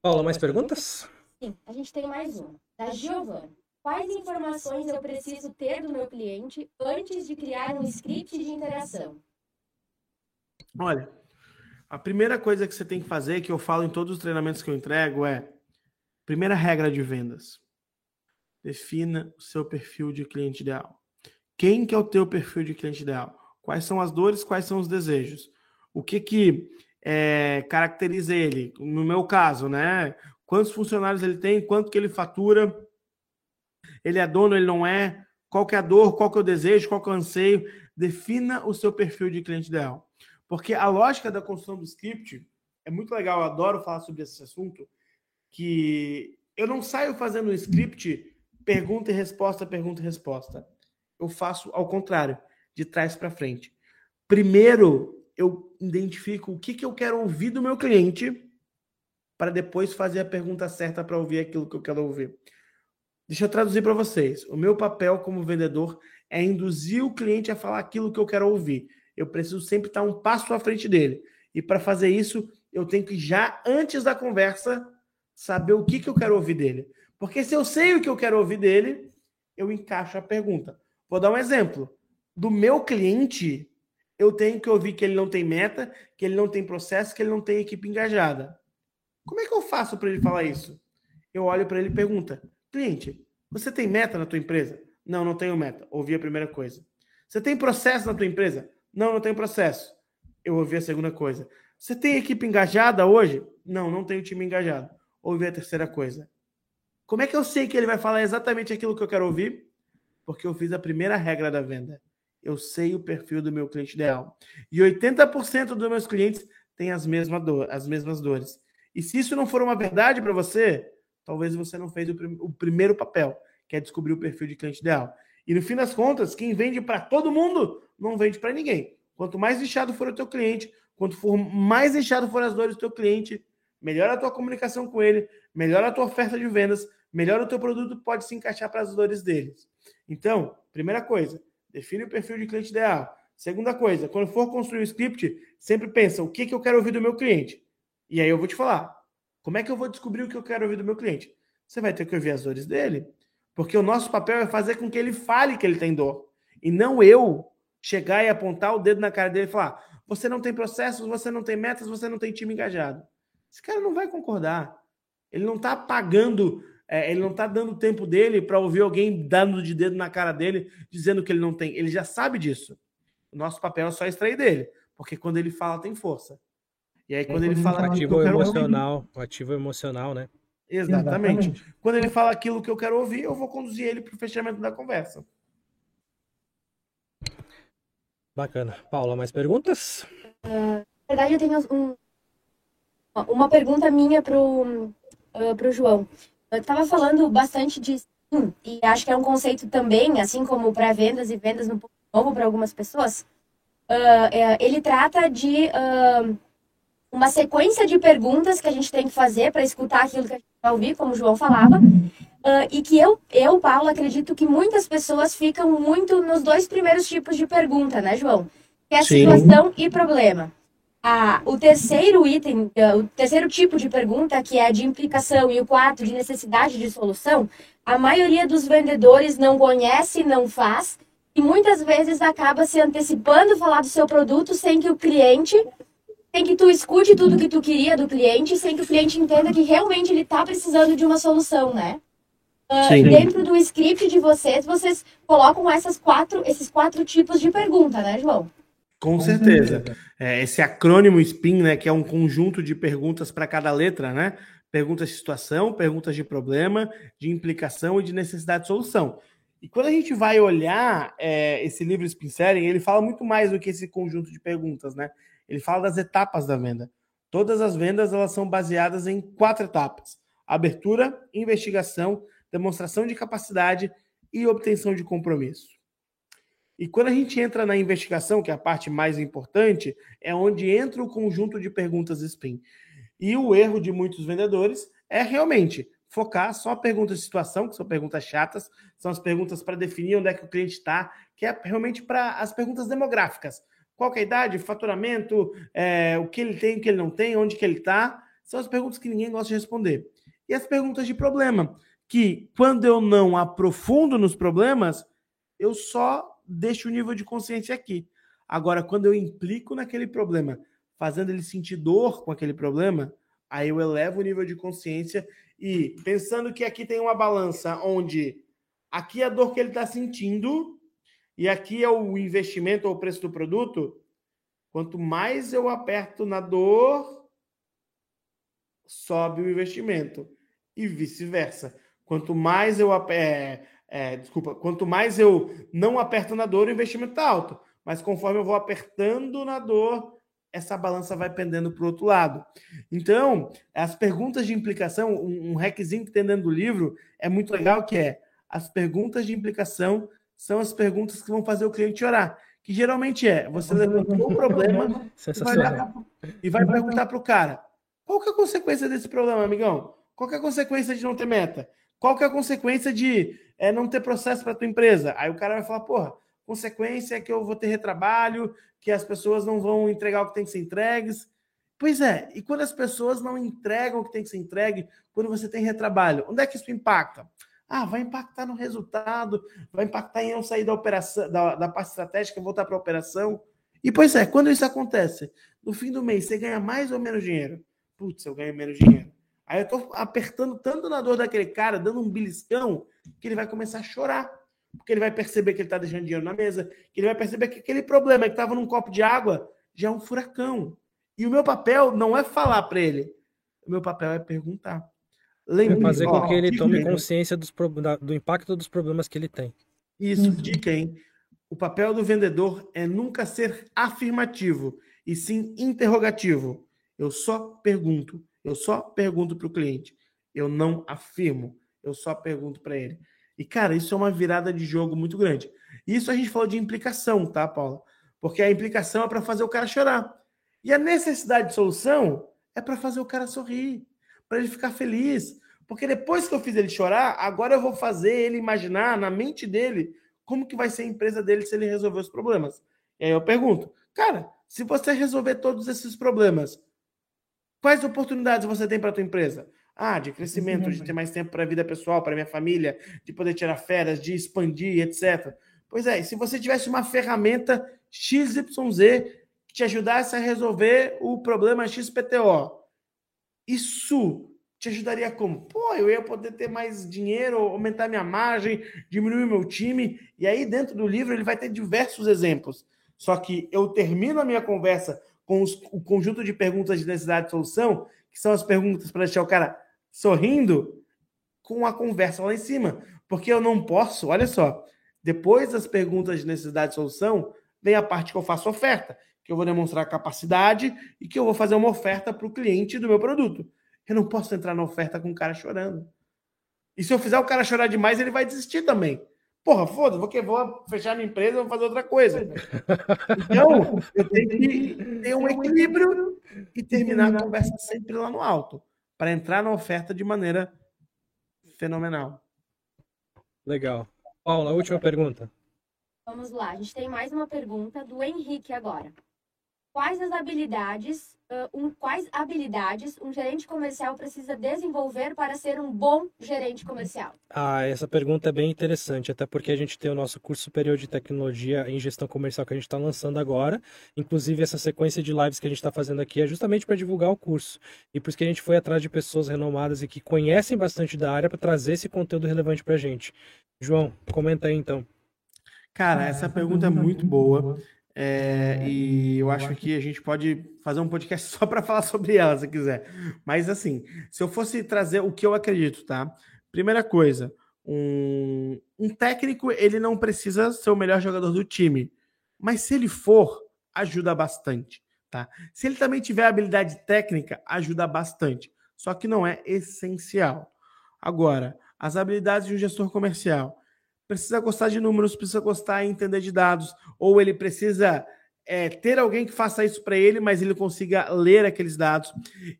Paula, mais perguntas? Sim, a gente tem mais uma. Da Giovana. Quais informações eu preciso ter do meu cliente antes de criar um script de interação? Olha, a primeira coisa que você tem que fazer, que eu falo em todos os treinamentos que eu entrego, é primeira regra de vendas. Defina o seu perfil de cliente ideal. Quem que é o teu perfil de cliente ideal? Quais são as dores, quais são os desejos? O que que é, caracteriza ele? No meu caso, né? Quantos funcionários ele tem? Quanto que ele fatura? Ele é dono, ele não é? Qual que é a dor? Qual que é o desejo? Qual que é o anseio? Defina o seu perfil de cliente ideal. Porque a lógica da construção do script é muito legal, eu adoro falar sobre esse assunto, que eu não saio fazendo um script pergunta e resposta, pergunta e resposta. Eu faço ao contrário de trás para frente. Primeiro, eu identifico o que, que eu quero ouvir do meu cliente para depois fazer a pergunta certa para ouvir aquilo que eu quero ouvir. Deixa eu traduzir para vocês. O meu papel como vendedor é induzir o cliente a falar aquilo que eu quero ouvir. Eu preciso sempre estar um passo à frente dele. E para fazer isso, eu tenho que já antes da conversa saber o que, que eu quero ouvir dele. Porque se eu sei o que eu quero ouvir dele, eu encaixo a pergunta. Vou dar um exemplo do meu cliente, eu tenho que ouvir que ele não tem meta, que ele não tem processo, que ele não tem equipe engajada. Como é que eu faço para ele falar isso? Eu olho para ele e pergunta: cliente, você tem meta na tua empresa? Não, não tenho meta. Ouvi a primeira coisa. Você tem processo na tua empresa? Não, não tenho processo. Eu ouvi a segunda coisa. Você tem equipe engajada hoje? Não, não tenho time engajado. Ouvi a terceira coisa. Como é que eu sei que ele vai falar exatamente aquilo que eu quero ouvir? Porque eu fiz a primeira regra da venda eu sei o perfil do meu cliente ideal. E 80% dos meus clientes têm as, mesma dor, as mesmas dores. E se isso não for uma verdade para você, talvez você não fez o, prim o, primeiro papel, que é descobrir o perfil de cliente ideal. E no fim das contas, quem vende para todo mundo não vende para ninguém. Quanto mais inchado for o teu cliente, quanto for mais inchado for as dores do teu cliente, melhor a tua comunicação com ele, melhor a tua oferta de vendas, melhor o teu produto pode se encaixar para as dores deles. Então, primeira coisa, Define o perfil de cliente ideal. Segunda coisa, quando for construir o script, sempre pensa o que, que eu quero ouvir do meu cliente. E aí eu vou te falar, como é que eu vou descobrir o que eu quero ouvir do meu cliente? Você vai ter que ouvir as dores dele, porque o nosso papel é fazer com que ele fale que ele tem dor. E não eu chegar e apontar o dedo na cara dele e falar: você não tem processos, você não tem metas, você não tem time engajado. Esse cara não vai concordar. Ele não está pagando é, ele não está dando tempo dele para ouvir alguém dando de dedo na cara dele, dizendo que ele não tem. Ele já sabe disso. O nosso papel é só extrair dele, porque quando ele fala, tem força. E aí, quando é, ele fala. Ativo emocional, ouvir, ativo emocional, né? Exatamente. Exatamente. Quando ele fala aquilo que eu quero ouvir, eu vou conduzir ele para o fechamento da conversa. Bacana. Paula, mais perguntas? Uh, na verdade, eu tenho um, uma pergunta minha para o uh, João. Eu estava falando bastante de sim, e acho que é um conceito também, assim como para vendas e vendas um pouco novo para algumas pessoas. Uh, é, ele trata de uh, uma sequência de perguntas que a gente tem que fazer para escutar aquilo que a gente vai ouvir, como o João falava, uh, e que eu, eu, Paulo, acredito que muitas pessoas ficam muito nos dois primeiros tipos de pergunta, né, João? Que é situação e problema. Ah, o terceiro item, eh, o terceiro tipo de pergunta, que é de implicação, e o quarto, de necessidade de solução, a maioria dos vendedores não conhece, não faz, e muitas vezes acaba se antecipando falar do seu produto sem que o cliente, sem que tu escute tudo que tu queria do cliente, sem que o cliente entenda que realmente ele está precisando de uma solução, né? Uh, dentro do script de vocês, vocês colocam essas quatro, esses quatro tipos de pergunta, né, João? Com, certeza. É, esse acrônimo SPIN, né, que é um conjunto de perguntas para cada letra, né? perguntas de situação, perguntas de problema, de implicação e de necessidade de solução. E quando a gente vai olhar é, esse livro Spin Selling, ele fala muito mais do que esse conjunto de perguntas, né? Ele fala das etapas da venda. Todas as vendas elas são baseadas em quatro etapas: abertura, investigação, demonstração de capacidade e obtenção de compromisso. E quando a gente entra na investigação, que é a parte mais importante, é onde entra o conjunto de perguntas SPIN. E o erro de muitos vendedores é realmente focar só perguntas de situação, que são perguntas chatas, são as perguntas para definir onde é que o cliente está, que é realmente para as perguntas demográficas. Qual é a idade, faturamento, é, o que ele tem, o que ele não tem, onde que ele está, são as perguntas que ninguém gosta de responder. E as perguntas de problema, que quando eu não aprofundo nos problemas, eu só deixo o nível de consciência aqui. Agora, quando eu implico naquele problema, fazendo ele sentir dor com aquele problema, aí eu elevo o nível de consciência e pensando que aqui tem uma balança onde aqui é a dor que ele está sentindo e aqui é o investimento ou o preço do produto, quanto mais eu aperto na dor, sobe o investimento e vice-versa. Quanto mais eu é, é, desculpa, quanto mais eu não aperto na dor, o investimento está alto. Mas conforme eu vou apertando na dor, essa balança vai pendendo para o outro lado. Então, as perguntas de implicação, um, um hackzinho que tem dentro do livro é muito legal, que é as perguntas de implicação são as perguntas que vão fazer o cliente orar. Que geralmente é, você levantou um problema e vai, perguntar para o cara, qual que é a consequência desse problema, amigão? Qual que é a consequência de não ter meta? Qual que é a consequência de é, não ter processo para tua empresa? Aí o cara vai falar, porra, consequência é que eu vou ter retrabalho, que as pessoas não vão entregar o que tem que ser entregues. Pois é, e quando as pessoas não entregam o que tem que ser entregue, quando você tem retrabalho, onde é que isso impacta? Ah, vai impactar no resultado, vai impactar em eu sair da operação, da, da parte estratégica voltar para a operação. E pois é, quando isso acontece, no fim do mês, você ganha mais ou menos dinheiro? Putz, eu ganho menos dinheiro. Aí eu tô apertando tanto na dor daquele cara, dando um beliscão, que ele vai começar a chorar porque ele vai perceber que ele está deixando dinheiro na mesa, que ele vai perceber que aquele problema que estava num copo de água já é um furacão. E o meu papel não é falar para ele, o meu papel é perguntar. Lembre, fazer ó, com que ele tome consciência dos, do impacto dos problemas que ele tem. Isso, uhum. dica, hein? O papel do vendedor é nunca ser afirmativo, e sim interrogativo. Eu só pergunto, eu só pergunto para o cliente. Eu não afirmo, eu só pergunto para ele. E, cara, isso é uma virada de jogo muito grande. Isso a gente falou de implicação, tá, Paula? Porque a implicação é para fazer o cara chorar. E a necessidade de solução é para fazer o cara sorrir, para ele ficar feliz. Porque depois que eu fiz ele chorar, agora eu vou fazer ele imaginar na mente dele como que vai ser a empresa dele se ele resolver os problemas. E aí eu pergunto, cara, se você resolver todos esses problemas, quais oportunidades você tem para tua empresa? Ah, de crescimento, de ter mais tempo para a vida pessoal, para minha família, de poder tirar férias, de expandir, etc. Pois é, se você tivesse uma ferramenta XYZ que te ajudasse a resolver o problema XPTO, isso te ajudaria como? Pô, eu ia poder ter mais dinheiro, aumentar minha margem, diminuir meu time. E aí, dentro do livro, ele vai ter diversos exemplos. Só que eu termino a minha conversa com os, o conjunto de perguntas de necessidade de solução, que são as perguntas para deixar o cara sorrindo com a conversa lá em cima. Porque eu não posso, olha só, depois das perguntas de necessidade e solução, vem a parte que eu faço oferta, que eu vou demonstrar capacidade e que eu vou fazer uma oferta para o cliente do meu produto. Eu não posso entrar na oferta com o cara chorando. E se eu fizer o cara chorar demais, ele vai desistir também. Porra, foda-se, vou, vou fechar minha empresa, vou fazer outra coisa. Então, eu tenho que ter um equilíbrio e terminar a conversa sempre lá no alto para entrar na oferta de maneira fenomenal. Legal. Paula, última pergunta. Vamos lá, a gente tem mais uma pergunta do Henrique agora. Quais as habilidades uh, um, quais habilidades um gerente comercial precisa desenvolver para ser um bom gerente comercial? Ah, essa pergunta é bem interessante, até porque a gente tem o nosso curso superior de tecnologia em gestão comercial que a gente está lançando agora. Inclusive, essa sequência de lives que a gente está fazendo aqui é justamente para divulgar o curso. E por isso que a gente foi atrás de pessoas renomadas e que conhecem bastante da área para trazer esse conteúdo relevante para a gente. João, comenta aí então. Cara, essa pergunta é muito boa. É, e eu acho que a gente pode fazer um podcast só para falar sobre ela, se quiser. Mas assim, se eu fosse trazer o que eu acredito, tá? Primeira coisa, um, um técnico ele não precisa ser o melhor jogador do time, mas se ele for, ajuda bastante, tá? Se ele também tiver habilidade técnica, ajuda bastante. Só que não é essencial. Agora, as habilidades de um gestor comercial precisa gostar de números, precisa gostar e entender de dados, ou ele precisa é, ter alguém que faça isso para ele, mas ele consiga ler aqueles dados.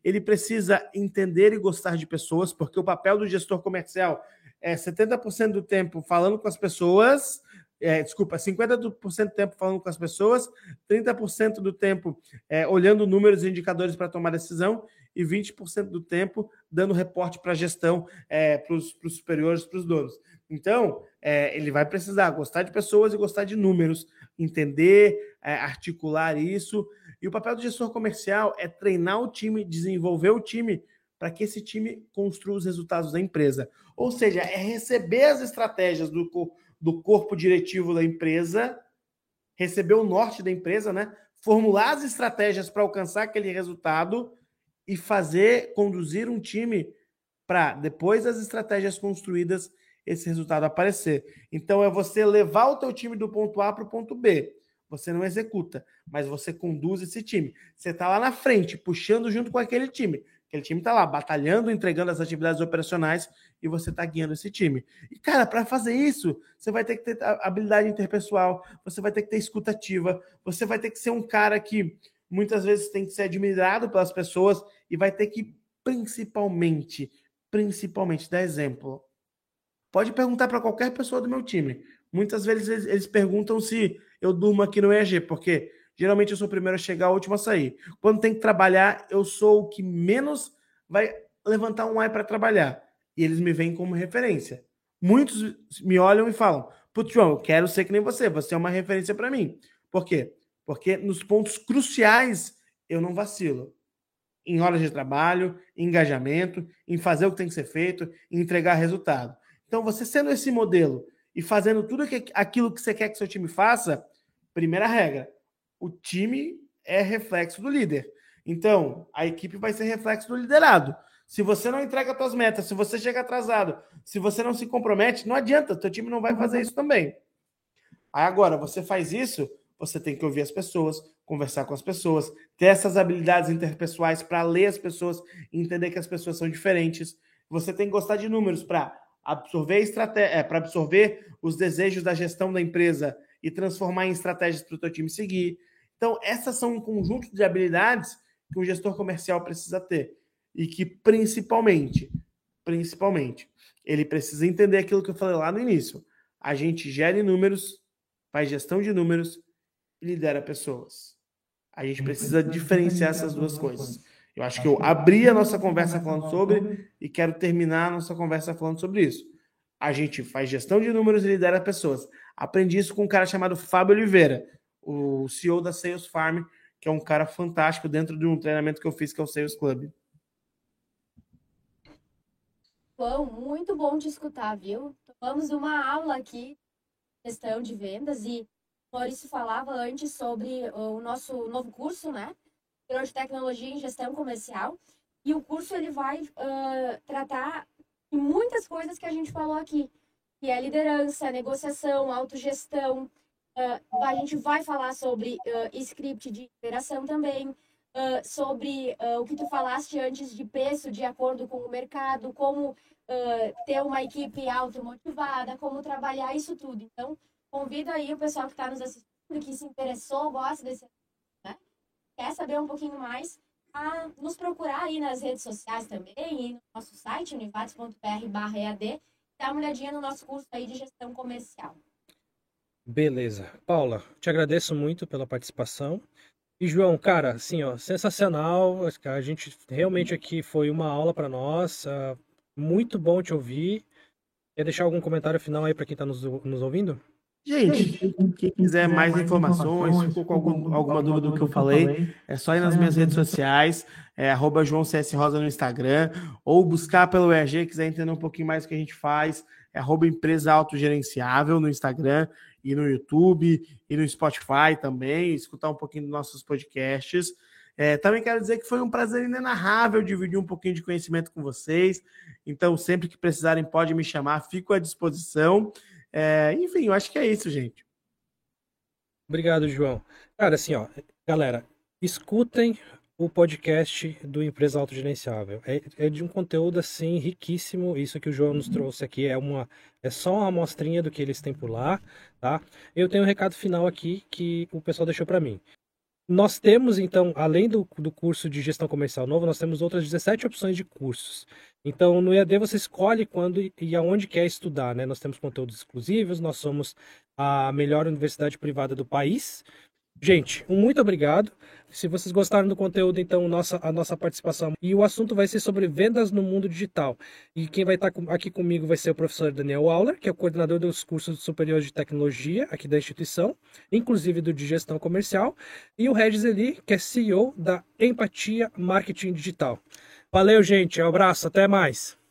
Ele precisa entender e gostar de pessoas, porque o papel do gestor comercial é 70% do tempo falando com as pessoas, é, desculpa, 50% do tempo falando com as pessoas, 30% do tempo é, olhando números e indicadores para tomar decisão e 20% do tempo dando reporte para a gestão, é, para os superiores, para os donos. Então, é, ele vai precisar gostar de pessoas e gostar de números, entender, é, articular isso. E o papel do gestor comercial é treinar o time, desenvolver o time para que esse time construa os resultados da empresa. Ou seja, é receber as estratégias do, do corpo diretivo da empresa, receber o norte da empresa, né? Formular as estratégias para alcançar aquele resultado e fazer conduzir um time para depois das estratégias construídas esse resultado aparecer. Então é você levar o teu time do ponto A para o ponto B. Você não executa, mas você conduz esse time. Você está lá na frente, puxando junto com aquele time. Aquele time está lá, batalhando, entregando as atividades operacionais e você está guiando esse time. E, cara, para fazer isso, você vai ter que ter habilidade interpessoal, você vai ter que ter escutativa, você vai ter que ser um cara que muitas vezes tem que ser admirado pelas pessoas e vai ter que, principalmente, principalmente, dar exemplo. Pode perguntar para qualquer pessoa do meu time. Muitas vezes eles, eles, perguntam se eu durmo aqui no EAG, porque geralmente eu sou o primeiro a chegar, o último a sair. Quando tem que trabalhar, eu sou o que menos vai levantar um ai para trabalhar. E eles me veem como referência. Muitos me olham e falam: Putz, João, eu quero ser que nem você, você é uma referência para mim. Por quê? Porque nos pontos cruciais eu não vacilo. Em horas de trabalho, em engajamento, em fazer o que tem que ser feito, em entregar resultado. Então, você sendo esse modelo e fazendo tudo aquilo que você quer que seu time faça, primeira regra, o time é reflexo do líder. Então, a equipe vai ser reflexo do liderado. Se você não entrega as suas metas, se você chega atrasado, se você não se compromete, não adianta, teu time não vai fazer isso também. Aí agora, você faz isso, você tem que ouvir as pessoas, conversar com as pessoas, ter essas habilidades interpessoais para ler as pessoas, entender que as pessoas são diferentes. Você tem que gostar de números para absorver estratégia, é, para absorver os desejos da gestão da empresa e transformar em estratégias para o teu time seguir. Então, essas são um conjunto de habilidades que um gestor comercial precisa ter e que principalmente, principalmente, ele precisa entender aquilo que eu falei lá no início. A gente gera números, faz gestão de números lidera pessoas. A gente precisa diferenciar essas duas coisas. Eu acho que eu abri a nossa conversa falando sobre e quero terminar a nossa conversa falando sobre isso. A gente faz gestão de números e lidera pessoas. Aprendi isso com um cara chamado Fábio Oliveira, o CEO da Sales Farm, que é um cara fantástico dentro de um treinamento que eu fiz, que é o Sales Club. Bom, muito bom de escutar, viu? Tomamos uma aula aqui, gestão de vendas, e Maurício falava antes sobre o nosso novo curso, né? de Tecnologia em Gestão Comercial. E o curso ele vai uh, tratar muitas coisas que a gente falou aqui, que é liderança, negociação, autogestão. Uh, a gente vai falar sobre uh, script de interação também, sobre o que tu falaste antes de preço de acordo com o mercado, como ter uma equipe automotivada, como trabalhar isso tudo. Então, convido aí o pessoal que está nos assistindo, que se interessou, gosta desse quer saber um pouquinho mais, a nos procurar aí nas redes sociais também e no nosso site, univates.br/ead, dá uma olhadinha no nosso curso aí de gestão comercial. Beleza. Paula, te agradeço muito pela participação. E João, cara, assim, ó, sensacional. A gente realmente aqui foi uma aula para nós. Uh, muito bom te ouvir. Quer deixar algum comentário final aí para quem está nos, nos ouvindo? Gente, quem quiser mais informações, ficou com algum, alguma dúvida do que eu falei, é só ir nas minhas redes sociais, é arroba João CS Rosa no Instagram, ou buscar pelo ERG, quiser entender um pouquinho mais o que a gente faz, é arroba empresa autogerenciável no Instagram e no YouTube e no Spotify também, escutar um pouquinho dos nossos podcasts. É, também quero dizer que foi um prazer inenarrável dividir um pouquinho de conhecimento com vocês. Então, sempre que precisarem, pode me chamar, fico à disposição. É, enfim, eu acho que é isso, gente. Obrigado, João. Cara, assim, ó, galera, escutem o podcast do Empresa Autogerenciável. É, é de um conteúdo, assim, riquíssimo. Isso que o João nos trouxe aqui é uma é só uma amostrinha do que eles têm por lá, tá? Eu tenho um recado final aqui que o pessoal deixou para mim. Nós temos, então, além do, do curso de gestão comercial novo, nós temos outras 17 opções de cursos. Então, no EAD você escolhe quando e aonde quer estudar, né? Nós temos conteúdos exclusivos, nós somos a melhor universidade privada do país. Gente, um muito obrigado. Se vocês gostaram do conteúdo, então nossa, a nossa participação. E o assunto vai ser sobre vendas no mundo digital. E quem vai estar aqui comigo vai ser o professor Daniel Auler, que é o coordenador dos cursos superiores de tecnologia aqui da instituição, inclusive do de gestão comercial, e o Regis Eli, que é CEO da Empatia Marketing Digital. Valeu, gente. Um abraço. Até mais.